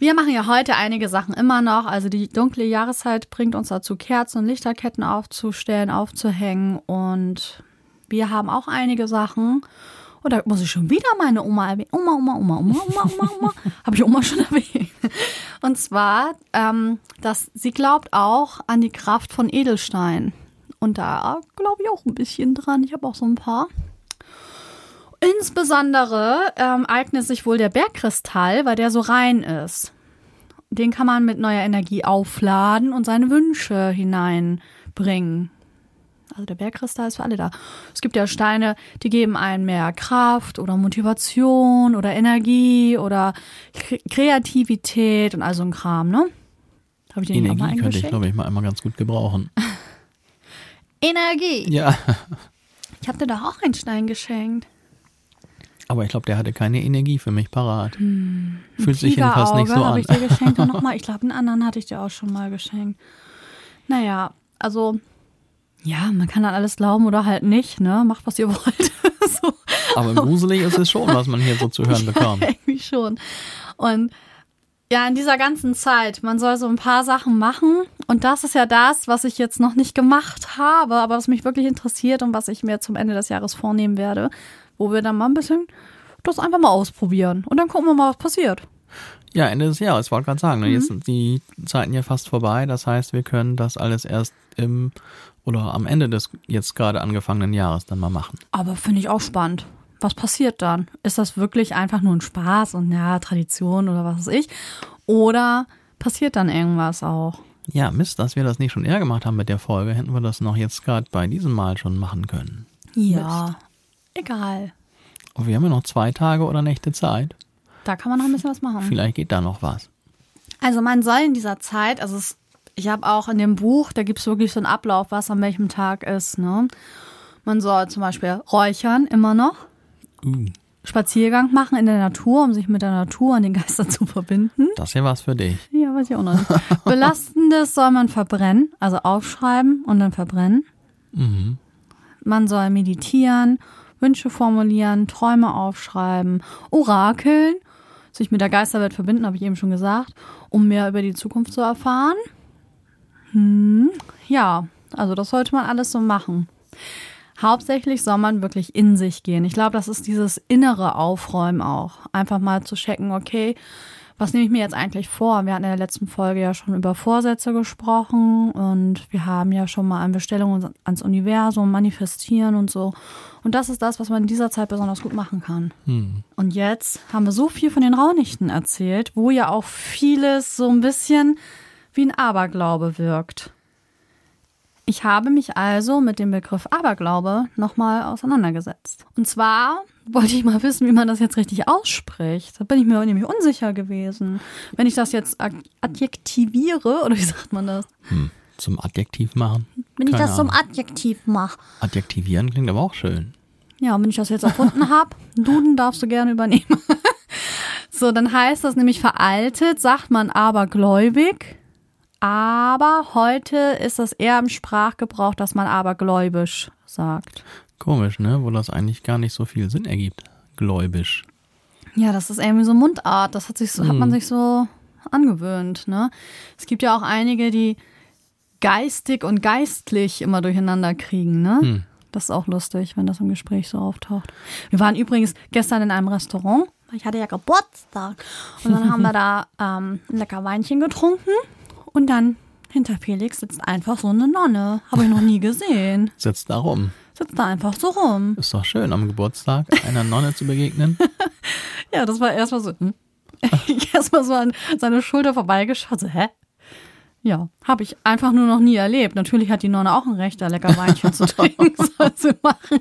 A: wir machen ja heute einige Sachen immer noch. Also die dunkle Jahreszeit bringt uns dazu, Kerzen und Lichterketten aufzustellen, aufzuhängen. Und wir haben auch einige Sachen. Oder muss ich schon wieder meine Oma erwähnen? Oma, Oma, Oma, Oma, Oma, Oma, Oma. Habe ich Oma schon erwähnt. Und zwar, ähm, dass sie glaubt auch an die Kraft von Edelstein. Und da glaube ich auch ein bisschen dran. Ich habe auch so ein paar. Insbesondere ähm, eignet sich wohl der Bergkristall, weil der so rein ist. Den kann man mit neuer Energie aufladen und seine Wünsche hineinbringen. Also der Bergkristall ist für alle da. Es gibt ja Steine, die geben einen mehr Kraft oder Motivation oder Energie oder Kre Kreativität und all so ein Kram, ne? Habe ich den auch mal
B: Energie könnte ich, glaube ich, mal einmal ganz gut gebrauchen.
A: Energie.
B: Ja,
A: Ich habe dir doch auch einen Stein geschenkt.
B: Aber ich glaube, der hatte keine Energie für mich parat. Fühlt sich jedenfalls nicht so
A: habe
B: an.
A: ich dir geschenkt und nochmal, ich glaube, einen anderen hatte ich dir auch schon mal geschenkt. Naja, also, ja, man kann an alles glauben oder halt nicht, ne? Macht, was ihr wollt. so.
B: Aber gruselig ist es schon, was man hier so zu hören bekommt.
A: Irgendwie schon. Und ja, in dieser ganzen Zeit, man soll so ein paar Sachen machen. Und das ist ja das, was ich jetzt noch nicht gemacht habe, aber was mich wirklich interessiert und was ich mir zum Ende des Jahres vornehmen werde, wo wir dann mal ein bisschen das einfach mal ausprobieren. Und dann gucken wir mal, was passiert.
B: Ja, Ende des Jahres, ich wollte gerade sagen, ne,
A: Mhm.
B: jetzt sind die Zeiten ja fast vorbei. Das heißt, wir können das alles erst im Oder am Ende des jetzt gerade angefangenen Jahres dann mal machen.
A: Aber finde ich auch spannend. Was passiert dann? Ist das wirklich einfach nur ein Spaß und ja, Tradition oder was weiß ich? Oder passiert dann irgendwas auch?
B: Ja, Mist, dass wir das nicht schon eher gemacht haben mit der Folge, hätten wir das noch jetzt gerade bei diesem Mal schon machen können.
A: Ja, egal.
B: Und wir haben ja noch zwei Tage oder Nächte Zeit.
A: Da kann man noch ein bisschen was machen.
B: Vielleicht geht da noch was.
A: Also man soll in dieser Zeit, also es, ich habe auch in dem Buch, da gibt es wirklich so einen Ablauf, was an welchem Tag ist. Ne? Man soll zum Beispiel räuchern, immer noch.
B: Uh,
A: Spaziergang machen in der Natur, um sich mit der Natur und den Geistern zu verbinden.
B: das ja was für dich.
A: Ja, weiß ich auch noch nicht. Belastendes soll man verbrennen, also aufschreiben und dann verbrennen.
B: Mhm.
A: Man soll meditieren, Wünsche formulieren, Träume aufschreiben, orakeln, sich mit der Geisterwelt verbinden, habe ich eben schon gesagt, um mehr über die Zukunft zu erfahren. Hm, ja, also das sollte man alles so machen. Hauptsächlich soll man wirklich in sich gehen. Ich glaube, das ist dieses innere Aufräumen auch. Einfach mal zu checken, okay, was nehme ich mir jetzt eigentlich vor? Wir hatten in der letzten Folge ja schon über Vorsätze gesprochen und wir haben ja schon mal an Bestellungen ans Universum, manifestieren und so. Und das ist das, was man in dieser Zeit besonders gut machen kann.
B: Hm.
A: Und jetzt haben wir so viel von den Raunichten erzählt, wo ja auch vieles so ein bisschen wie ein Aberglaube wirkt. Ich habe mich also mit dem Begriff Aberglaube nochmal auseinandergesetzt. Und zwar wollte ich mal wissen, wie man das jetzt richtig ausspricht. Da bin ich mir nämlich unsicher gewesen. Wenn ich das jetzt ad- adjektiviere, oder wie sagt man das?
B: Hm. Zum Adjektiv machen.
C: Wenn ich
B: Keine
C: das zum
B: Ahnung.
C: Adjektiv mache.
B: Adjektivieren klingt aber auch schön.
A: Ja, und wenn ich das jetzt erfunden habe, Duden darfst du gerne übernehmen. so, dann heißt das nämlich veraltet, sagt man abergläubig. Aber heute ist das eher im Sprachgebrauch, dass man abergläubisch sagt.
B: Komisch, ne? Wo das eigentlich gar nicht so viel Sinn ergibt. Gläubisch.
A: Ja, das ist irgendwie so Mundart. Das hat, sich so, hat man sich so angewöhnt. Ne? Es gibt ja auch einige, die geistig und geistlich immer durcheinander kriegen. Ne?
B: Hm.
A: Das ist auch lustig, wenn das im Gespräch so auftaucht. Wir waren übrigens gestern in einem Restaurant. Ich hatte ja Geburtstag. Und dann haben wir da ähm, ein lecker Weinchen getrunken. Und dann hinter Felix sitzt einfach so eine Nonne. Habe ich noch nie gesehen.
B: Sitzt da rum.
A: Sitzt da einfach so rum.
B: Ist doch schön, am Geburtstag einer Nonne zu begegnen.
A: Ja, das war erstmal so. Hm? Erstmal so an seine Schulter vorbeigeschaut. So, hä? Ja, habe ich einfach nur noch nie erlebt. Natürlich hat die Nonne auch ein Recht, da lecker Weinchen zu trinken, soll sie machen.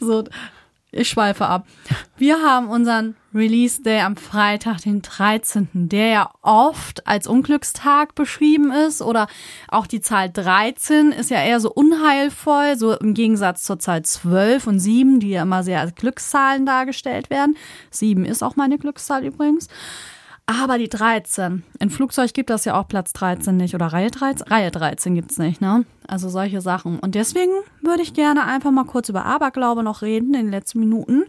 A: So, ich schweife ab. Wir haben unseren Release Day am Freitag, den 13., der ja oft als Unglückstag beschrieben ist oder auch die Zahl 13 ist ja eher so unheilvoll, so im Gegensatz zur Zahl 12 und 7, die ja immer sehr als Glückszahlen dargestellt werden. 7 ist auch meine Glückszahl übrigens. Aber die 13. Im Flugzeug gibt das ja auch Platz 13 nicht oder Reihe 13. Reihe 13 gibt's nicht, ne? Also solche Sachen. Und deswegen würde ich gerne einfach mal kurz über Aberglaube noch reden in den letzten Minuten.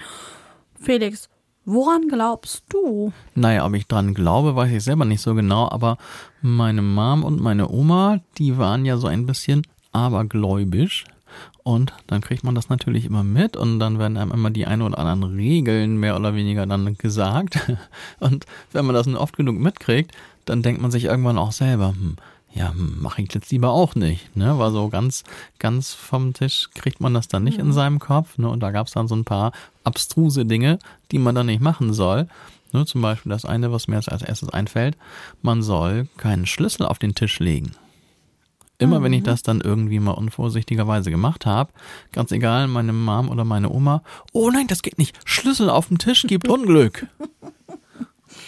A: Felix, woran glaubst du?
B: Naja, ob ich dran glaube, weiß ich selber nicht so genau, aber meine Mom und meine Oma, die waren ja so ein bisschen abergläubisch. Und dann kriegt man das natürlich immer mit und dann werden einem immer die ein oder anderen Regeln mehr oder weniger dann gesagt. Und wenn man das nun oft genug mitkriegt, dann denkt man sich irgendwann auch selber, hm, ja, mache ich jetzt lieber auch nicht, ne? Weil so ganz, ganz vom Tisch kriegt man das dann nicht in seinem Kopf, ne? Und da gab es dann so ein paar abstruse Dinge, die man dann nicht machen soll. Ne? Zum Beispiel das eine, was mir jetzt als erstes einfällt, man soll keinen Schlüssel auf den Tisch legen. Immer wenn ich das dann irgendwie mal unvorsichtigerweise gemacht habe, ganz egal, meine Mom oder meine Oma, oh nein, das geht nicht, Schlüssel auf dem Tisch gibt Unglück.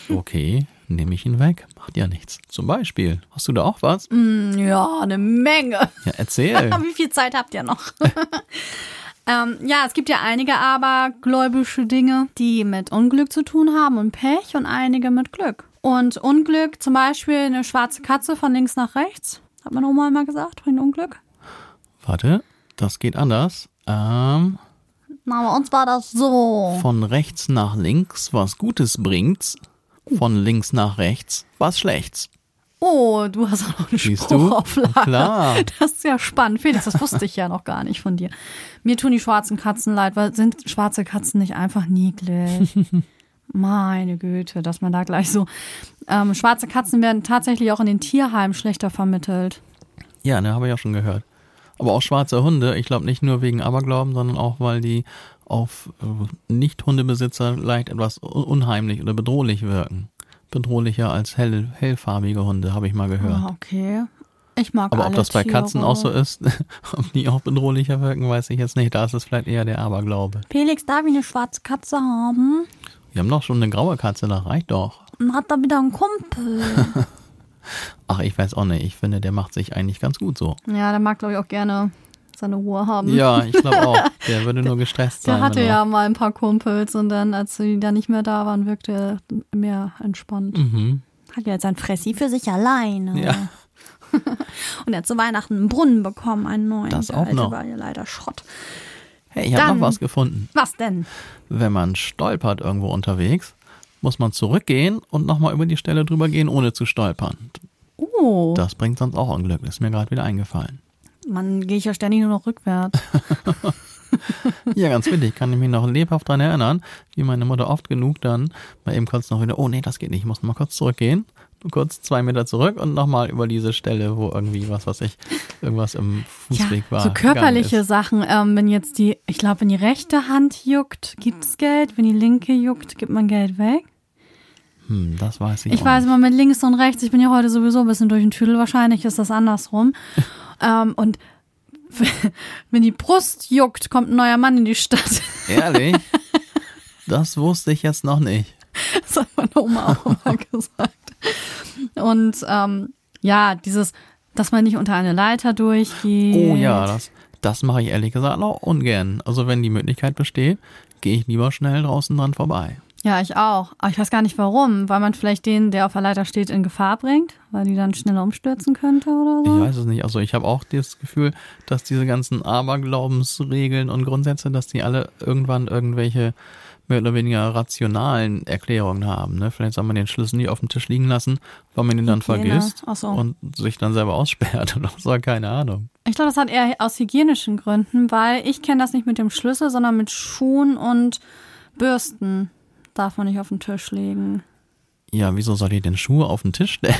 B: Okay, nehme ich ihn weg, macht ja nichts. Zum Beispiel, hast du da auch was?
A: Ja, eine Menge.
B: Ja, erzähl.
A: Wie viel Zeit habt ihr noch? ähm, ja, es gibt ja einige abergläubische Dinge, die mit Unglück zu tun haben und Pech und einige mit Glück. Und Unglück, zum Beispiel eine schwarze Katze von links nach rechts, hat meine Oma immer gesagt, von Unglück.
B: Warte, das geht anders. Ähm,
C: Na, bei uns war das so.
B: von rechts nach links was Gutes bringt's, von links nach rechts was Schlechts.
A: Oh, du hast auch noch einen
B: Siehst
A: Spruch
B: du?
A: auf Lager.
B: Klar.
A: Das ist ja spannend. Felix, das wusste ich ja noch gar nicht von dir. Mir tun die schwarzen Katzen leid, weil sind schwarze Katzen nicht einfach niedlich? Meine Güte, dass man da gleich so. Ähm, schwarze Katzen werden tatsächlich auch in den Tierheimen schlechter vermittelt.
B: Ja, ne, habe ich auch schon gehört. Aber auch schwarze Hunde, ich glaube nicht nur wegen Aberglauben, sondern auch, weil die auf äh, Nicht-Hundebesitzer leicht etwas un- unheimlich oder bedrohlich wirken. Bedrohlicher als hell, hellfarbige Hunde, habe ich mal gehört.
A: Ah, okay. Ich mag
B: Aber ob das bei
A: Tiere.
B: Katzen auch so ist, ob die auch bedrohlicher wirken, weiß ich jetzt nicht. Da ist es vielleicht eher der Aberglaube.
C: Felix, darf ich eine schwarze Katze haben?
B: Wir haben doch schon eine graue Katze, das reicht doch.
C: Und hat da wieder einen Kumpel.
B: Ach, ich weiß auch nicht. Ich finde, der macht sich eigentlich ganz gut so.
A: Ja, der mag, glaube ich, auch gerne seine Ruhe haben.
B: Ja, ich glaube auch. Der würde nur gestresst sein.
A: Der hatte ja mal ein paar Kumpels und dann, als sie da nicht mehr da waren, wirkte er mehr entspannt.
B: Mhm.
A: Hat ja jetzt ein
C: Fressi für sich alleine.
B: Ja.
C: Und er hat zu Weihnachten einen Brunnen bekommen, einen neuen.
B: Das
C: Der
B: auch
C: alte
B: noch.
C: war ja leider Schrott.
B: Hey, ich habe noch was gefunden.
A: Was denn?
B: Wenn man stolpert irgendwo unterwegs, muss man zurückgehen und nochmal über die Stelle drüber gehen, ohne zu stolpern.
A: Oh,
B: Das bringt sonst auch Unglück. Das ist mir gerade wieder eingefallen.
A: man gehe ich ja ständig nur noch rückwärts.
B: Ja, ganz witzig. Kann ich mich noch lebhaft dran erinnern, wie meine Mutter oft genug dann mal eben kurz noch wieder, oh nee, das geht nicht, ich muss mal kurz zurückgehen. Kurz zwei Meter zurück und nochmal über diese Stelle, wo irgendwie, was weiß ich, irgendwas im Fußweg war.
A: so körperliche. Sachen, ähm, wenn jetzt die, ich glaube, wenn die rechte Hand juckt, gibt es Geld, wenn die linke juckt, gibt man Geld weg.
B: Hm, das weiß ich,
A: Ich weiß immer mit links und rechts, ich bin ja heute sowieso ein bisschen durch den Tüdel, wahrscheinlich ist das andersrum. ähm, und wenn die Brust juckt, kommt ein neuer Mann in die Stadt.
B: Ehrlich? Das wusste ich jetzt noch nicht.
A: Das hat meine Oma auch immer gesagt. Und ähm, ja, dieses, dass man nicht unter eine Leiter durchgeht.
B: Oh ja, das, das mache ich ehrlich gesagt auch ungern. Also wenn die Möglichkeit besteht, gehe ich lieber schnell draußen dran vorbei.
A: Ja, ich auch. Aber ich weiß gar nicht warum. Weil man vielleicht den, der auf der Leiter steht, in Gefahr bringt, weil die dann schneller umstürzen könnte oder
B: Ich
A: so.
B: weiß es nicht. Also ich habe auch das Gefühl, dass diese ganzen Aberglaubensregeln und Grundsätze, dass die alle irgendwann irgendwelche mehr oder weniger rationalen Erklärungen haben. Ne? Vielleicht soll man den Schlüssel nie auf dem Tisch liegen lassen, weil man ihn dann
A: Hygiene.
B: vergisst
A: so.
B: und sich dann selber aussperrt oder so, keine Ahnung.
A: Ich glaube, das hat eher aus hygienischen Gründen, weil ich kenne das nicht mit dem Schlüssel, sondern mit Schuhen und Bürsten. Darf man nicht auf den Tisch legen.
B: Ja, wieso soll ich denn Schuhe auf den Tisch stellen?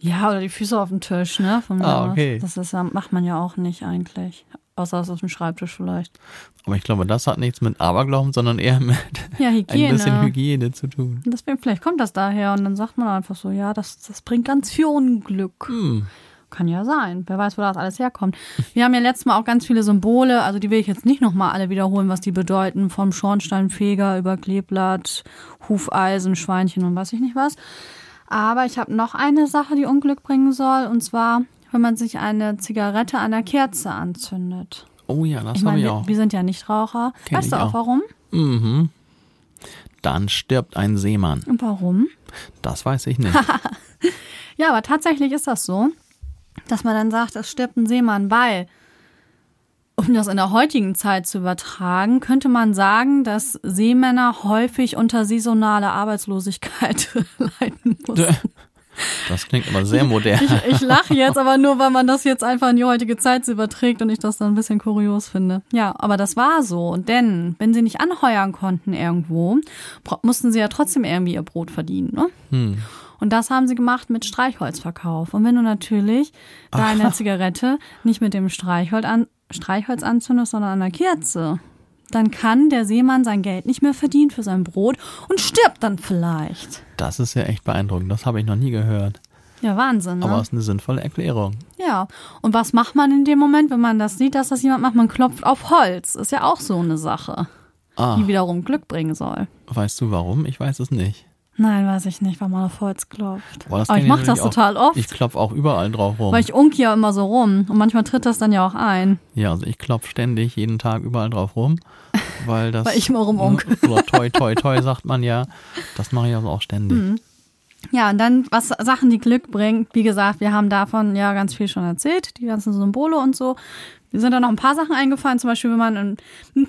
A: Ja, oder die Füße auf den Tisch, ne? Von
B: Ah, okay.
A: Das ist macht man ja auch nicht eigentlich. Außer aus dem Schreibtisch vielleicht.
B: Aber ich glaube, das hat nichts mit Aberglauben, sondern eher mit
A: Ja,
B: ein bisschen Hygiene zu tun.
A: Deswegen, vielleicht kommt das daher und dann sagt man einfach so, ja, das, das bringt ganz viel Unglück.
B: Hm.
A: Kann ja sein. Wer weiß, wo das alles herkommt. Wir haben ja letztes Mal auch ganz viele Symbole, also die will ich jetzt nicht nochmal alle wiederholen, was die bedeuten. Vom Schornsteinfeger über Kleeblatt, Hufeisen, Schweinchen und weiß ich nicht was. Aber ich habe noch eine Sache, die Unglück bringen soll, und zwar, wenn man sich eine Zigarette an der Kerze anzündet.
B: Oh ja, das
A: Ich
B: habe ich
A: wir,
B: auch.
A: wir sind ja Nichtraucher.
B: Kenn
A: weißt du auch
B: auch.
A: warum?
B: Mhm. Dann stirbt ein Seemann.
A: Und warum?
B: Das weiß ich nicht.
A: Ja, aber tatsächlich ist das so, dass man dann sagt, es stirbt ein Seemann, weil, um das in der heutigen Zeit zu übertragen, könnte man sagen, dass Seemänner häufig unter saisonale Arbeitslosigkeit leiden mussten.
B: Das klingt aber sehr modern.
A: Ich, ich lache jetzt aber nur, weil man das jetzt einfach in die heutige Zeit überträgt und ich das dann ein bisschen kurios finde. Ja, aber das war so. Denn wenn sie nicht anheuern konnten irgendwo, mussten sie ja trotzdem irgendwie ihr Brot verdienen. Ne?
B: Hm.
A: Und das haben sie gemacht mit Streichholzverkauf. Und wenn du natürlich deine Zigarette nicht mit dem Streichholz, an, Streichholz anzündest, sondern an der Kerze, dann kann der Seemann sein Geld nicht mehr verdienen für sein Brot und stirbt dann vielleicht.
B: Das ist ja echt beeindruckend. Das habe ich noch nie gehört.
A: Ja, Wahnsinn, ne?
B: Aber es ist eine sinnvolle Erklärung.
A: Ja. Und was macht man in dem Moment, wenn man das sieht, dass das jemand macht? Man klopft auf Holz. Ist ja auch so eine Sache,
B: Ah,
A: die wiederum Glück bringen soll.
B: weißt du warum? Ich weiß es nicht.
A: Nein, weiß ich nicht, weil man auf Holz klopft.
B: Boah,
A: Aber ich mache das total oft.
B: Ich klopf auch überall drauf rum.
A: Weil ich unk ja immer so rum und manchmal tritt das dann ja auch ein.
B: ja, also ich klopf ständig jeden Tag überall drauf rum, weil das.
A: Weil ich immer rumunk.
B: Oder toi, toi, toi sagt man ja. Das mache ich also auch ständig.
A: Mhm. Ja, und dann was Sachen, die Glück bringen. Wie gesagt, wir haben davon ja ganz viel schon erzählt, die ganzen Symbole und so. Mir sind da noch ein paar Sachen eingefallen, zum Beispiel, wenn man einen,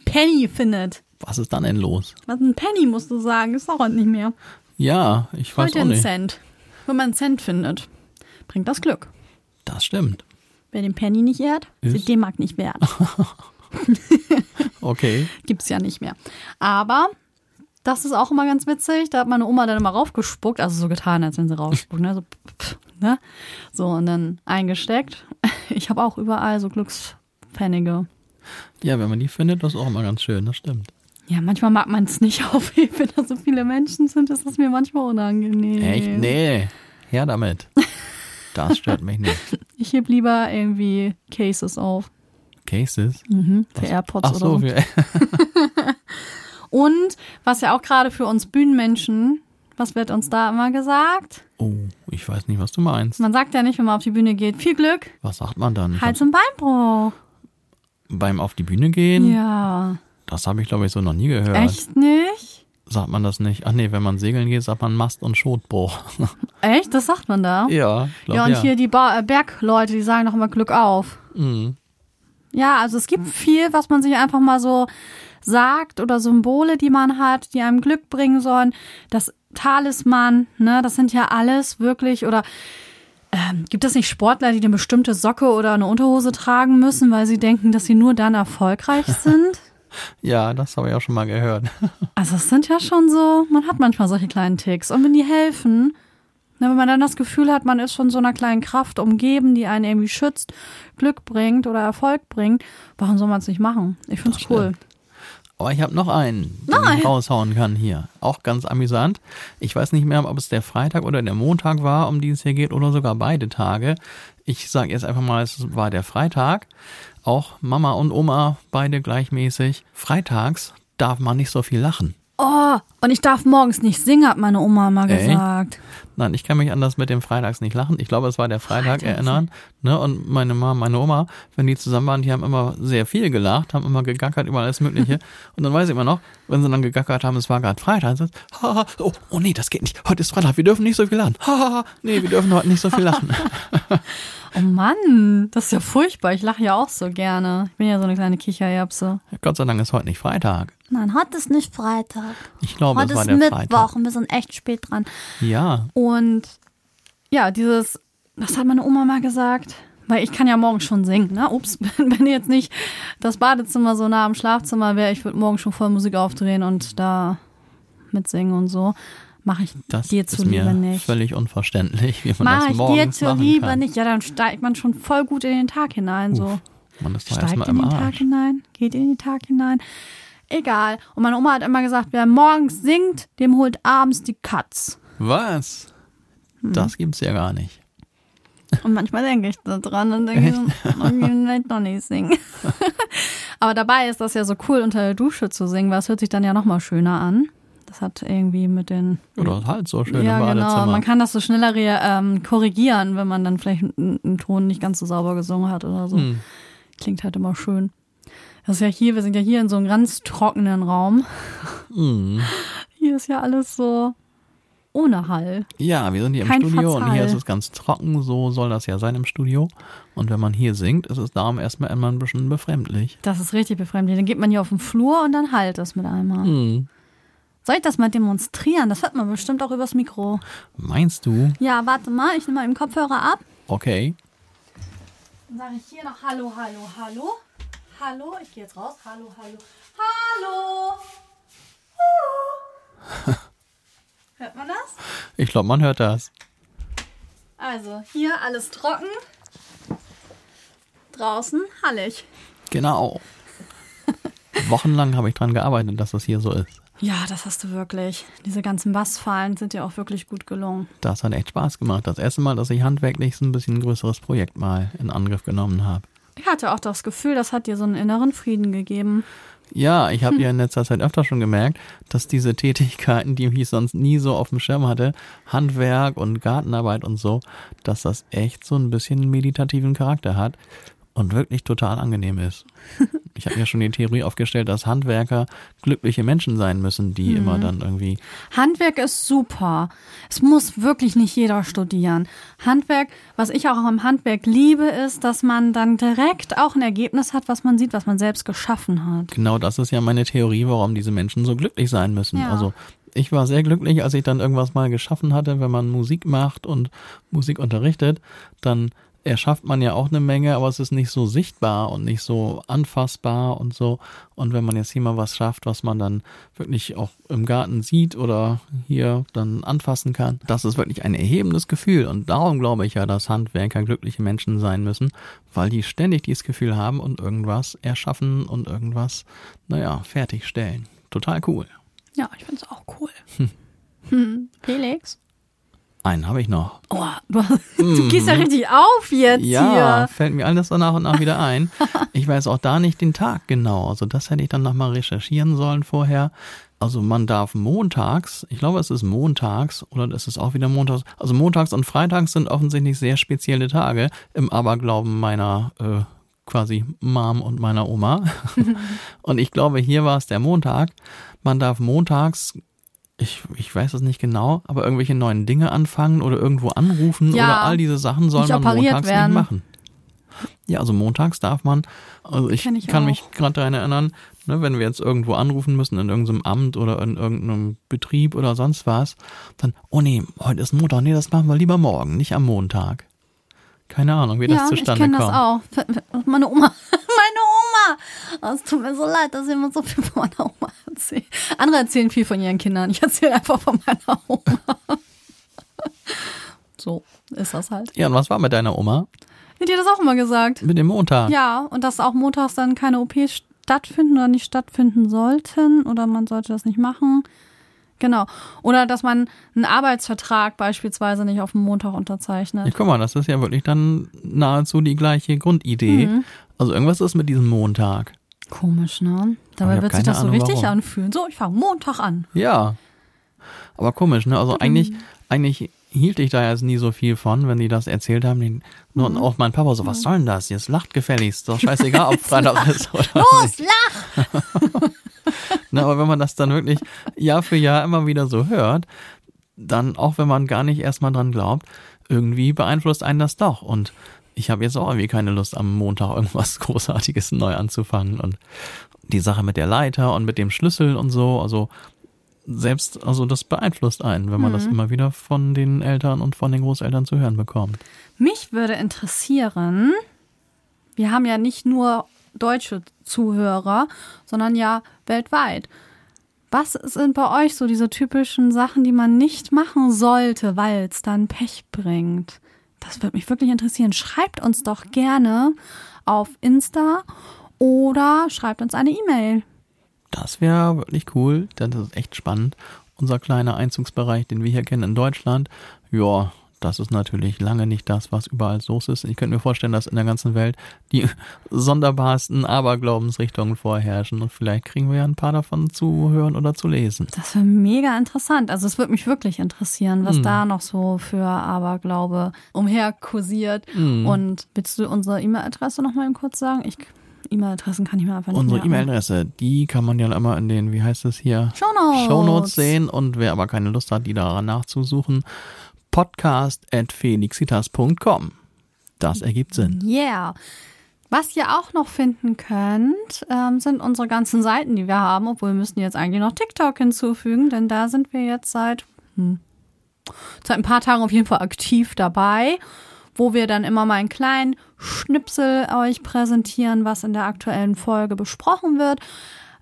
A: Penny findet.
B: Was ist dann denn los?
A: Was ein Penny musst du sagen, ist auch nicht mehr.
B: Ja, ich weiß
A: Heute
B: auch
A: ein
B: nicht.
A: Cent. Wenn man einen Cent findet, bringt das Glück.
B: Das stimmt.
A: Wer den Penny nicht ehrt,
B: Ist-
A: wird D-Mark nicht wert.
B: Okay.
A: Gibt's ja nicht mehr. Aber das ist auch immer ganz witzig. Da hat meine Oma dann immer raufgespuckt, also so getan, als wenn sie rausspuckt, ne? So, pff, ne? so und dann eingesteckt. Ich habe auch überall so Glücks, Pfennige.
B: Ja, wenn man die findet, das ist auch immer ganz schön, das stimmt.
A: Ja, manchmal mag man es nicht aufheben, wenn da so viele Menschen sind. Das ist mir manchmal unangenehm.
B: Echt? Nee. Her damit. Das stört mich nicht.
A: Ich heb lieber irgendwie Cases auf.
B: Cases?
A: Mhm, für AirPods
B: Ach so,
A: oder so. Und was ja auch gerade für uns Bühnenmenschen, was wird uns da immer gesagt?
B: oh, ich weiß nicht, was du meinst.
A: Man sagt ja nicht, wenn man auf die Bühne geht, viel Glück,
B: Was sagt man dann?
A: Hals- und Beinbruch.
B: beim auf die Bühne gehen?
A: Ja,
B: Das habe ich, glaube ich, so noch nie gehört.
A: echt nicht?
B: Sagt man das nicht? Ach nee, wenn man segeln geht, sagt man Mast- und Schotbruch.
A: Echt? Das sagt man da?
B: ja, glaub,
A: ja, und
B: ja.
A: hier die ba äh, Bergleute, die sagen doch immer Glück auf.
B: Mhm.
A: Ja, also es gibt viel, was man sich einfach mal so sagt oder Symbole, die man hat, die einem Glück bringen sollen. Das Talisman, ne, das sind ja alles wirklich oder ähm, gibt es nicht Sportler, die eine bestimmte Socke oder eine Unterhose tragen müssen, weil sie denken, dass sie nur dann erfolgreich sind?
B: Ja, das habe ich auch schon mal gehört.
A: Also es sind ja schon so, man hat manchmal solche kleinen Ticks. Und wenn die helfen, na, wenn man dann das Gefühl hat, man ist von so einer kleinen Kraft umgeben, die einen irgendwie schützt, Glück bringt oder Erfolg bringt, warum soll man es nicht machen? Ich finde es cool.
B: Aber ich habe noch einen, den
A: Nein.
B: ich raushauen kann hier. Auch ganz amüsant. Ich weiß nicht mehr, ob es der Freitag oder der Montag war, um die es hier geht, oder sogar beide Tage. Ich sage jetzt einfach mal, es war der Freitag. Auch Mama und Oma beide gleichmäßig. Freitags darf man nicht so viel lachen.
A: Oh, und ich darf morgens nicht singen, hat meine Oma mal gesagt.
B: Nein, ich kann mich an das mit dem Freitags nicht lachen. Ich glaube, es war der Freitag
A: Freitags.
B: erinnern. Ne? Und meine Mama, meine Oma, wenn die zusammen waren, die haben immer sehr viel gelacht, haben immer gegackert über alles Mögliche. Und dann weiß ich immer noch, wenn sie dann gegackert haben, es war gerade Freitag, dann sagt, oh, oh nee, das geht nicht. Heute ist Freitag, wir dürfen nicht so viel lachen. Nee, wir dürfen heute nicht so viel lachen.
A: Oh Mann, das ist ja furchtbar. Ich lache ja auch so gerne. Ich bin ja so eine kleine Kichererbse.
B: Gott sei Dank ist heute nicht Freitag.
C: Nein, heute ist nicht Freitag.
B: Ich glaube,
C: heute
B: es war
C: ist
B: der
C: Mittwoch
B: Freitag.
C: und wir sind echt spät dran.
B: Ja,
A: Und ja, dieses, was hat meine Oma mal gesagt? Weil ich kann ja morgen schon singen, ne? Ups, wenn jetzt nicht das Badezimmer so nah am Schlafzimmer wäre, ich würde morgen schon voll Musik aufdrehen und da mitsingen und so. Mache ich
B: das
A: dir
B: ist
A: zuliebe nicht.
B: völlig unverständlich, wie man
A: Mache
B: das
A: ich dir
B: morgens
A: zuliebe
B: kann.
A: nicht. Ja, dann steigt man schon voll gut in den Tag hinein. So.
B: Man ist
A: Steigt in den Tag
B: Arsch.
A: hinein, geht in den Tag hinein. Egal. Und meine Oma hat immer gesagt, wer morgens singt, dem holt abends die Katz.
B: Was?
A: Hm.
B: Das gibt's ja gar nicht.
A: Und manchmal denke ich da dran und denke, so, irgendwie vielleicht noch nicht singen. Aber dabei ist das ja so cool, unter der Dusche zu singen, weil es hört sich dann ja noch mal schöner an. Das hat irgendwie mit den.
B: Oder halt so schön
A: ja,
B: im Badezimmer.
A: genau. Man kann das so schneller ähm, korrigieren, wenn man dann vielleicht einen, einen Ton nicht ganz so sauber gesungen hat oder so.
B: Hm.
A: Klingt halt immer schön. Das ist ja hier, wir sind ja hier in so einem ganz trockenen Raum.
B: Hm.
A: Hier ist ja alles so ohne Hall.
B: Ja, wir sind hier im
A: Kein
B: Studio und hier ist es ganz trocken, so soll das ja sein im Studio. Und wenn man hier singt, ist es darum erstmal immer ein bisschen befremdlich.
A: Das ist richtig befremdlich. Dann geht man hier auf den Flur und dann halt es mit einmal.
B: Hm.
A: Soll ich das mal demonstrieren? Das hört man bestimmt auch übers Mikro.
B: Meinst du?
A: Ja, warte mal, ich nehme mal den Kopfhörer ab.
B: Okay.
A: Dann sage ich hier noch Hallo, Hallo, Hallo. Hallo, ich gehe jetzt raus. Hallo, Hallo, Hallo. Huh. Hört man das?
B: Ich glaube, man hört das.
A: Also, hier alles trocken. Draußen hallig.
B: Genau. Wochenlang habe ich dran gearbeitet, dass das hier so ist.
A: Ja, das hast du wirklich. Diese ganzen Bassfallen sind dir auch wirklich gut gelungen.
B: Das hat echt Spaß gemacht. Das erste Mal, dass ich handwerklich so ein bisschen größeres Projekt mal in Angriff genommen habe.
A: Ich hatte auch das Gefühl, das hat dir so einen inneren Frieden gegeben.
B: Ja, ich habe ja in letzter Zeit öfter schon gemerkt, dass diese Tätigkeiten, die ich sonst nie so auf dem Schirm hatte, Handwerk und Gartenarbeit und so, dass das echt so ein bisschen meditativen Charakter hat und wirklich total angenehm ist. Ich habe ja schon die Theorie aufgestellt, dass Handwerker glückliche Menschen sein müssen, die immer dann irgendwie
A: Handwerk ist super. Es muss wirklich nicht jeder studieren. Handwerk, was ich auch am Handwerk liebe, ist, dass man dann direkt auch ein Ergebnis hat, was man sieht, was man selbst geschaffen hat.
B: Genau das ist ja meine Theorie, warum diese Menschen so glücklich sein müssen.
A: Ja.
B: Also ich war sehr glücklich, als ich dann irgendwas mal geschaffen hatte, wenn man Musik macht und Musik unterrichtet, dann erschafft man ja auch eine Menge, aber es ist nicht so sichtbar und nicht so anfassbar und so. Und wenn man jetzt hier mal was schafft, was man dann wirklich auch im Garten sieht oder hier dann anfassen kann, das ist wirklich ein erhebendes Gefühl. Und darum glaube ich ja, dass Handwerker glückliche Menschen sein müssen, weil die ständig dieses Gefühl haben und irgendwas erschaffen und irgendwas, naja, fertigstellen. Total cool.
A: Ja, ich finde es auch cool. Hm. Felix?
B: Einen habe ich noch.
A: Oh, du, du gehst ja richtig auf jetzt
B: Ja,
A: hier.
B: fällt mir alles so nach und nach wieder ein. Ich weiß auch da nicht den Tag genau. Also das hätte ich dann nochmal recherchieren sollen vorher. Also man darf montags, ich glaube es ist montags oder es ist auch wieder montags, also montags und freitags sind offensichtlich sehr spezielle Tage im Aberglauben meiner äh, quasi Mom und meiner Oma. und ich glaube, hier war es der Montag. Man darf montags ich, ich weiß es nicht genau, aber irgendwelche neuen Dinge anfangen oder irgendwo anrufen
A: Ja,
B: oder all diese Sachen soll man montags
A: werden.
B: nicht machen. Ja, also montags darf man, also ich
A: ich
B: kann
A: auch.
B: mich gerade daran erinnern, ne, wenn wir jetzt irgendwo anrufen müssen, in irgendeinem Amt oder in irgendeinem Betrieb oder sonst was, dann, oh nee, heute ist Montag, nee, das machen wir lieber morgen, nicht am Montag. Keine Ahnung, wie
A: Ja,
B: das
A: ich
B: zustande
A: kenne das
B: kommt.
A: auch. Meine Oma. Meine Oma. Oh, Es tut mir so leid, dass ich immer so viel von meiner Oma erzähle. Andere erzählen viel von ihren Kindern. Ich erzähle einfach von meiner Oma. So ist das halt.
B: Ja, und was war mit deiner Oma?
A: Hat dir das auch immer gesagt?
B: Mit dem Montag?
A: Ja, und dass auch montags dann keine OPs stattfinden oder nicht stattfinden sollten oder man sollte das nicht machen. Genau. Oder dass man einen Arbeitsvertrag beispielsweise nicht auf dem Montag unterzeichnet.
B: Ja, guck mal, das ist ja wirklich dann nahezu die gleiche Grundidee.
A: Mhm.
B: Also irgendwas ist mit diesem Montag.
A: Komisch, ne? Dabei wird sich das so
B: Ahnung,
A: richtig
B: warum.
A: anfühlen. So, ich fange Montag an.
B: Ja. Aber komisch, ne?
A: Mhm.
B: Also eigentlich, eigentlich hielt ich da jetzt nie so viel von, wenn die das erzählt haben. Die, nur
A: Mhm.
B: auch mein Papa so, was soll denn das? Jetzt lacht gefälligst. Doch scheißegal, ob Freitag ist oder
C: Los, lach!
B: Ne, aber wenn man das dann wirklich Jahr für Jahr immer wieder so hört, dann auch wenn man gar nicht erstmal dran glaubt, irgendwie beeinflusst einen das doch. Und ich habe jetzt auch irgendwie keine Lust, am Montag irgendwas Großartiges neu anzufangen. Und die Sache mit der Leiter und mit dem Schlüssel und so, also selbst, also das beeinflusst einen, wenn man das immer wieder von den Eltern und von den Großeltern zu hören bekommt.
A: Mich würde interessieren, wir haben ja nicht nur deutsche Zuhörer, sondern ja weltweit. Was sind bei euch so diese typischen Sachen, die man nicht machen sollte, weil es dann Pech bringt? Das würde mich wirklich interessieren. Schreibt uns doch gerne auf Insta oder schreibt uns eine E-Mail.
B: Das wäre wirklich cool. Das ist echt spannend. Unser kleiner Einzugsbereich, den wir hier kennen in Deutschland, ja, das ist natürlich lange nicht das, was überall los ist. Ich könnte mir vorstellen, dass in der ganzen Welt die sonderbarsten Aberglaubensrichtungen vorherrschen und vielleicht kriegen wir ja ein paar davon zu hören oder zu lesen.
A: Das wäre mega interessant. Also es würde mich wirklich interessieren, was da noch so für Aberglaube umherkursiert. Und willst du unsere E-Mail-Adresse noch mal eben kurz sagen? Ich E-Mail-Adressen kann ich mir einfach nicht
B: Unsere. E-Mail-Adresse, die kann man ja immer in den, wie heißt es hier?
A: Shownotes.
B: Shownotes sehen und wer aber keine Lust hat, die daran nachzusuchen, podcast.felixitas.com. Das ergibt Sinn.
A: Yeah. Was ihr auch noch finden könnt, ähm, sind unsere ganzen Seiten, die wir haben, obwohl wir müssen jetzt eigentlich noch TikTok hinzufügen, denn da sind wir jetzt seit, hm, seit ein paar Tagen auf jeden Fall aktiv dabei, wo wir dann immer mal einen kleinen Schnipsel euch präsentieren, was in der aktuellen Folge besprochen wird.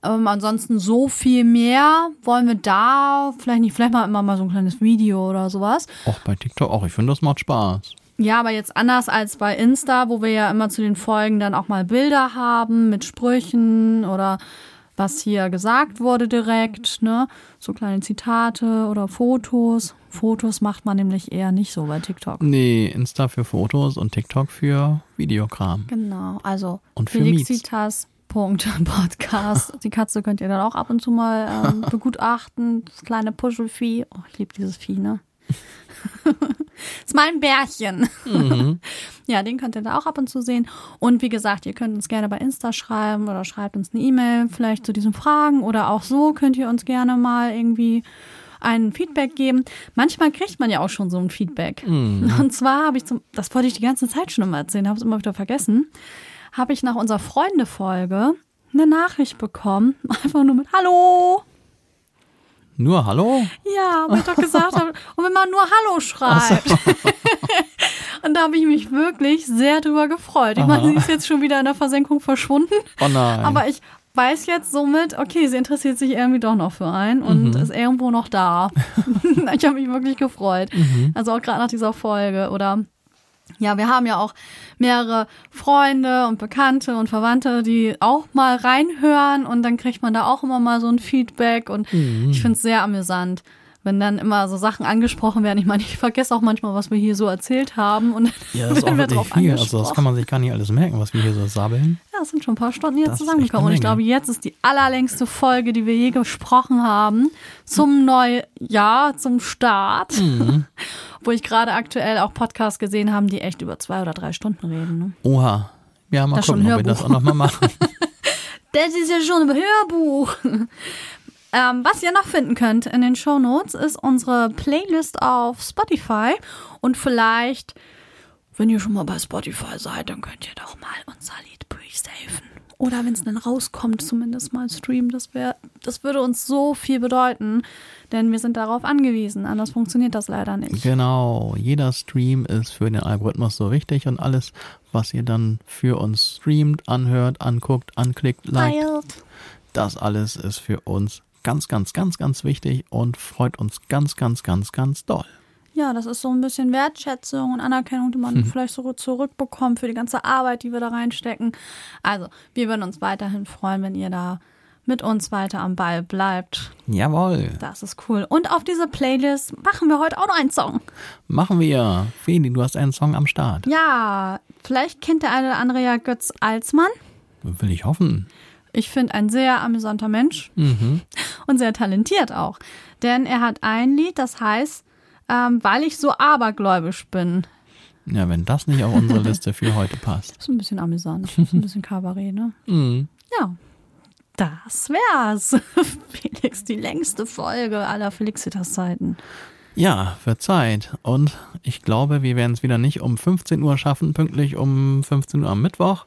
A: Ähm, ansonsten so viel mehr wollen wir da vielleicht nicht, vielleicht mal immer mal so ein kleines Video oder sowas.
B: Auch bei TikTok auch. Ich finde, das macht Spaß.
A: Ja, aber jetzt anders als bei Insta, wo wir ja immer zu den Folgen dann auch mal Bilder haben mit Sprüchen oder was hier gesagt wurde direkt, ne? So kleine Zitate oder Fotos. Fotos macht man nämlich eher nicht so bei TikTok.
B: Nee, Insta für Fotos und TikTok für Videokram.
A: Genau, also
B: Und für
A: Felixitas.podcast. Die Katze könnt ihr dann auch ab und zu mal ähm, begutachten. Das kleine Puschelvieh. Oh, ich liebe dieses Vieh, ne? ist mein Bärchen. Ja, den könnt ihr da auch ab und zu sehen. Und wie gesagt, ihr könnt uns gerne bei Insta schreiben oder schreibt uns eine E-Mail vielleicht zu diesen Fragen oder auch so könnt ihr uns gerne mal irgendwie ein Feedback geben. Manchmal kriegt man ja auch schon so ein Feedback. Und zwar habe ich zum, das wollte ich die ganze Zeit schon immer erzählen, habe es immer wieder vergessen, habe ich nach unserer Freunde-Folge eine Nachricht bekommen, einfach nur mit Hallo.
B: Nur Hallo?
A: Ja, weil ich doch gesagt habe. Und wenn man nur Hallo schreibt. Und da habe ich mich wirklich sehr drüber gefreut. Ich meine, sie ist jetzt schon wieder in der Versenkung verschwunden.
B: Oh nein.
A: Aber ich weiß jetzt somit, okay, sie interessiert sich irgendwie doch noch für einen und ist irgendwo noch da. ich habe mich wirklich gefreut. Also auch gerade nach dieser Folge oder ja, wir haben ja auch mehrere Freunde und Bekannte und Verwandte, die auch mal reinhören und dann kriegt man da auch immer mal so ein Feedback und ich finde es sehr amüsant, wenn dann immer so Sachen angesprochen werden. Ich meine, ich vergesse auch manchmal, was wir hier so erzählt haben und
B: ja, das ist auch wirklich viel. Also das kann man sich gar nicht alles merken, was wir hier so sabbeln.
A: Ja, es sind schon ein paar Stunden
B: ist
A: zusammengekommen. Und ich glaube, jetzt ist die allerlängste Folge, die wir je gesprochen haben, zum Neujahr, zum Start.
B: Mhm.
A: Wo ich gerade aktuell auch Podcasts gesehen habe, die echt über zwei oder drei Stunden reden. Ne?
B: Oha. Ja, mal
A: Das
B: gucken, ob wir das
A: Hörbuch.
B: auch nochmal machen.
A: Das ist ja schon ein Hörbuch. Ähm, was ihr noch finden könnt in den Shownotes ist unsere Playlist auf Spotify. Und vielleicht, wenn ihr schon mal bei Spotify seid, dann könnt ihr doch mal unser Lied pre-saven. Oder wenn es dann rauskommt, zumindest mal streamen. Das, wär, das würde uns so viel bedeuten, denn wir sind darauf angewiesen. Anders funktioniert das leider nicht.
B: Genau, jeder Stream ist für den Algorithmus so wichtig und alles, was ihr dann für uns streamt, anhört, anguckt, anklickt, liked, das alles ist für uns ganz, ganz, ganz, ganz wichtig und freut uns ganz, ganz, ganz, ganz doll.
A: Ja, das ist so ein bisschen Wertschätzung und Anerkennung, die man vielleicht so zurückbekommt für die ganze Arbeit, die wir da reinstecken. Also, wir würden uns weiterhin freuen, wenn ihr da mit uns weiter am Ball bleibt.
B: Jawohl,
A: Das ist cool. Und auf diese Playlist machen wir heute auch noch einen Song.
B: machen wir. Feli, du hast einen Song am Start.
A: Ja, vielleicht kennt der eine oder andere ja Götz Alsmann.
B: Will ich hoffen.
A: Ich finde ein sehr amüsanter Mensch und sehr talentiert auch. Denn er hat ein Lied, das heißt, ähm, weil ich so abergläubisch bin.
B: Ja, wenn das nicht auf unsere Liste für heute passt.
A: Ist ein bisschen amüsant. Ist ein bisschen Kabarett, ne?
B: Mhm.
A: Ja. Das wär's. Felix, die längste Folge aller Felixitas-Zeiten.
B: Ja, wird Zeit. Und ich glaube, wir werden es wieder nicht um 15 Uhr schaffen, pünktlich um 15 Uhr am Mittwoch.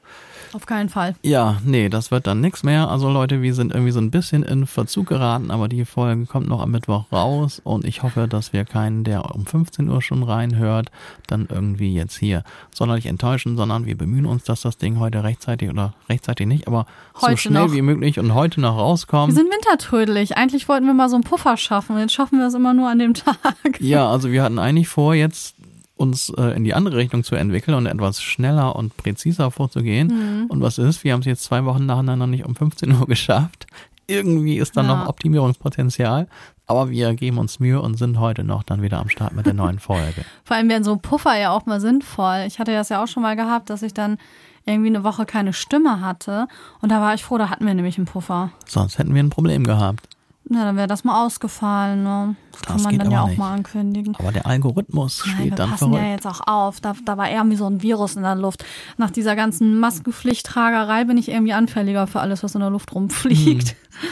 A: Auf keinen Fall.
B: Ja, nee, das wird dann nix mehr. Also Leute, wir sind irgendwie so ein bisschen in Verzug geraten, aber die Folge kommt noch am Mittwoch raus und ich hoffe, dass wir keinen, der um 15 Uhr schon reinhört, dann irgendwie jetzt hier sonderlich enttäuschen, sondern wir bemühen uns, dass das Ding heute rechtzeitig oder rechtzeitig nicht, aber so
A: Heute
B: schnell
A: noch.
B: wie möglich und heute noch
A: Wir
B: rauskommt.
A: sind wintertrödelig. Eigentlich wollten wir mal so einen Puffer schaffen. Jetzt schaffen wir es immer nur an dem Tag.
B: Ja, also wir hatten eigentlich vor, jetzt uns äh, in die andere Richtung zu entwickeln und etwas schneller und präziser vorzugehen.
A: Mhm.
B: Und was ist? Wir haben es jetzt zwei Wochen nacheinander nicht um 15 Uhr geschafft. Irgendwie ist da
A: Ja.
B: noch Optimierungspotenzial. Aber wir geben uns Mühe und sind heute noch dann wieder am Start mit der neuen Folge.
A: Vor allem wären so Puffer ja auch mal sinnvoll. Ich hatte das ja auch schon mal gehabt, dass ich dann irgendwie eine Woche keine Stimme hatte. Und da war ich froh, da hatten wir nämlich einen Puffer.
B: Sonst hätten wir ein Problem gehabt.
A: Na, dann wäre das mal ausgefallen. Ne? Das kann
B: Das
A: man
B: geht
A: dann ja auch
B: nicht.
A: mal ankündigen.
B: Aber der Algorithmus
A: Nein, wir
B: dann
A: passen
B: verrückt.
A: ja jetzt auch auf. Da, da war eher wie so ein Virus in der Luft. Nach dieser ganzen Maskenpflichttragerei bin ich irgendwie anfälliger für alles, was in der Luft rumfliegt.
B: Hm.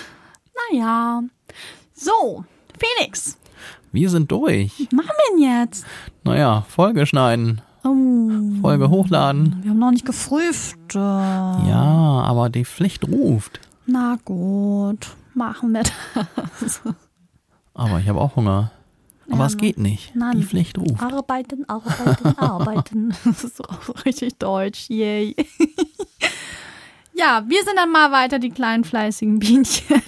A: Naja. So, Felix,
B: Wir sind durch.
A: was machen wir denn jetzt?
B: Naja, Folge schneiden,
A: Oh,
B: Folge hochladen.
A: wir haben noch nicht gefrühstückt.
B: Ja, aber die Pflicht ruft.
A: Na gut, machen wir das.
B: Aber ich habe auch Hunger. Aber
A: Ja,
B: es geht nicht.
A: Nein.
B: Die Pflicht ruft.
A: Arbeiten, arbeiten, arbeiten. Das ist auch so richtig deutsch. Yay. Ja, wir sind dann mal weiter, die kleinen fleißigen Bienchen.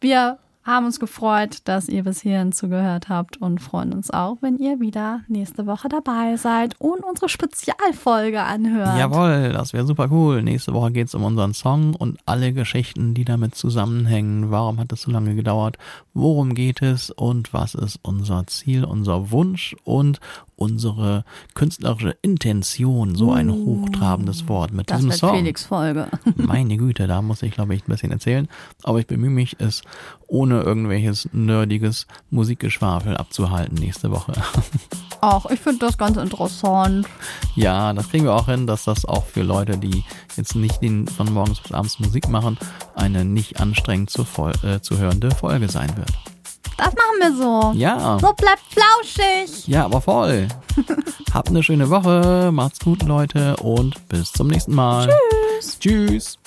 A: Wir haben uns gefreut, dass ihr bis hierhin zugehört habt und freuen uns auch, wenn ihr wieder nächste Woche dabei seid und unsere Spezialfolge anhört.
B: Jawohl, das wäre super cool. Nächste Woche geht's um unseren Song und alle Geschichten, die damit zusammenhängen. Warum hat es so lange gedauert? Worum geht es? Und was ist unser Ziel, unser Wunsch und unsere künstlerische Intention? So ein hochtrabendes Wort mit
A: das
B: diesem
A: wird
B: Song.
A: Felix Folge.
B: Meine Güte, da muss ich, glaube ich, ein bisschen erzählen. Aber ich bemühe mich, es ohne irgendwelches nerdiges Musikgeschwafel abzuhalten nächste Woche.
A: Auch, ich finde das ganz interessant.
B: Ja, das kriegen wir auch hin, dass das auch für Leute, die jetzt nicht den, von morgens bis abends Musik machen, eine nicht anstrengend zu, äh, zu hörende Folge sein wird.
A: Das machen wir so.
B: Ja,
A: So bleibt flauschig.
B: ja, aber voll. Habt eine schöne Woche, macht's gut, Leute, und bis zum nächsten Mal. Tschüss. Tschüss.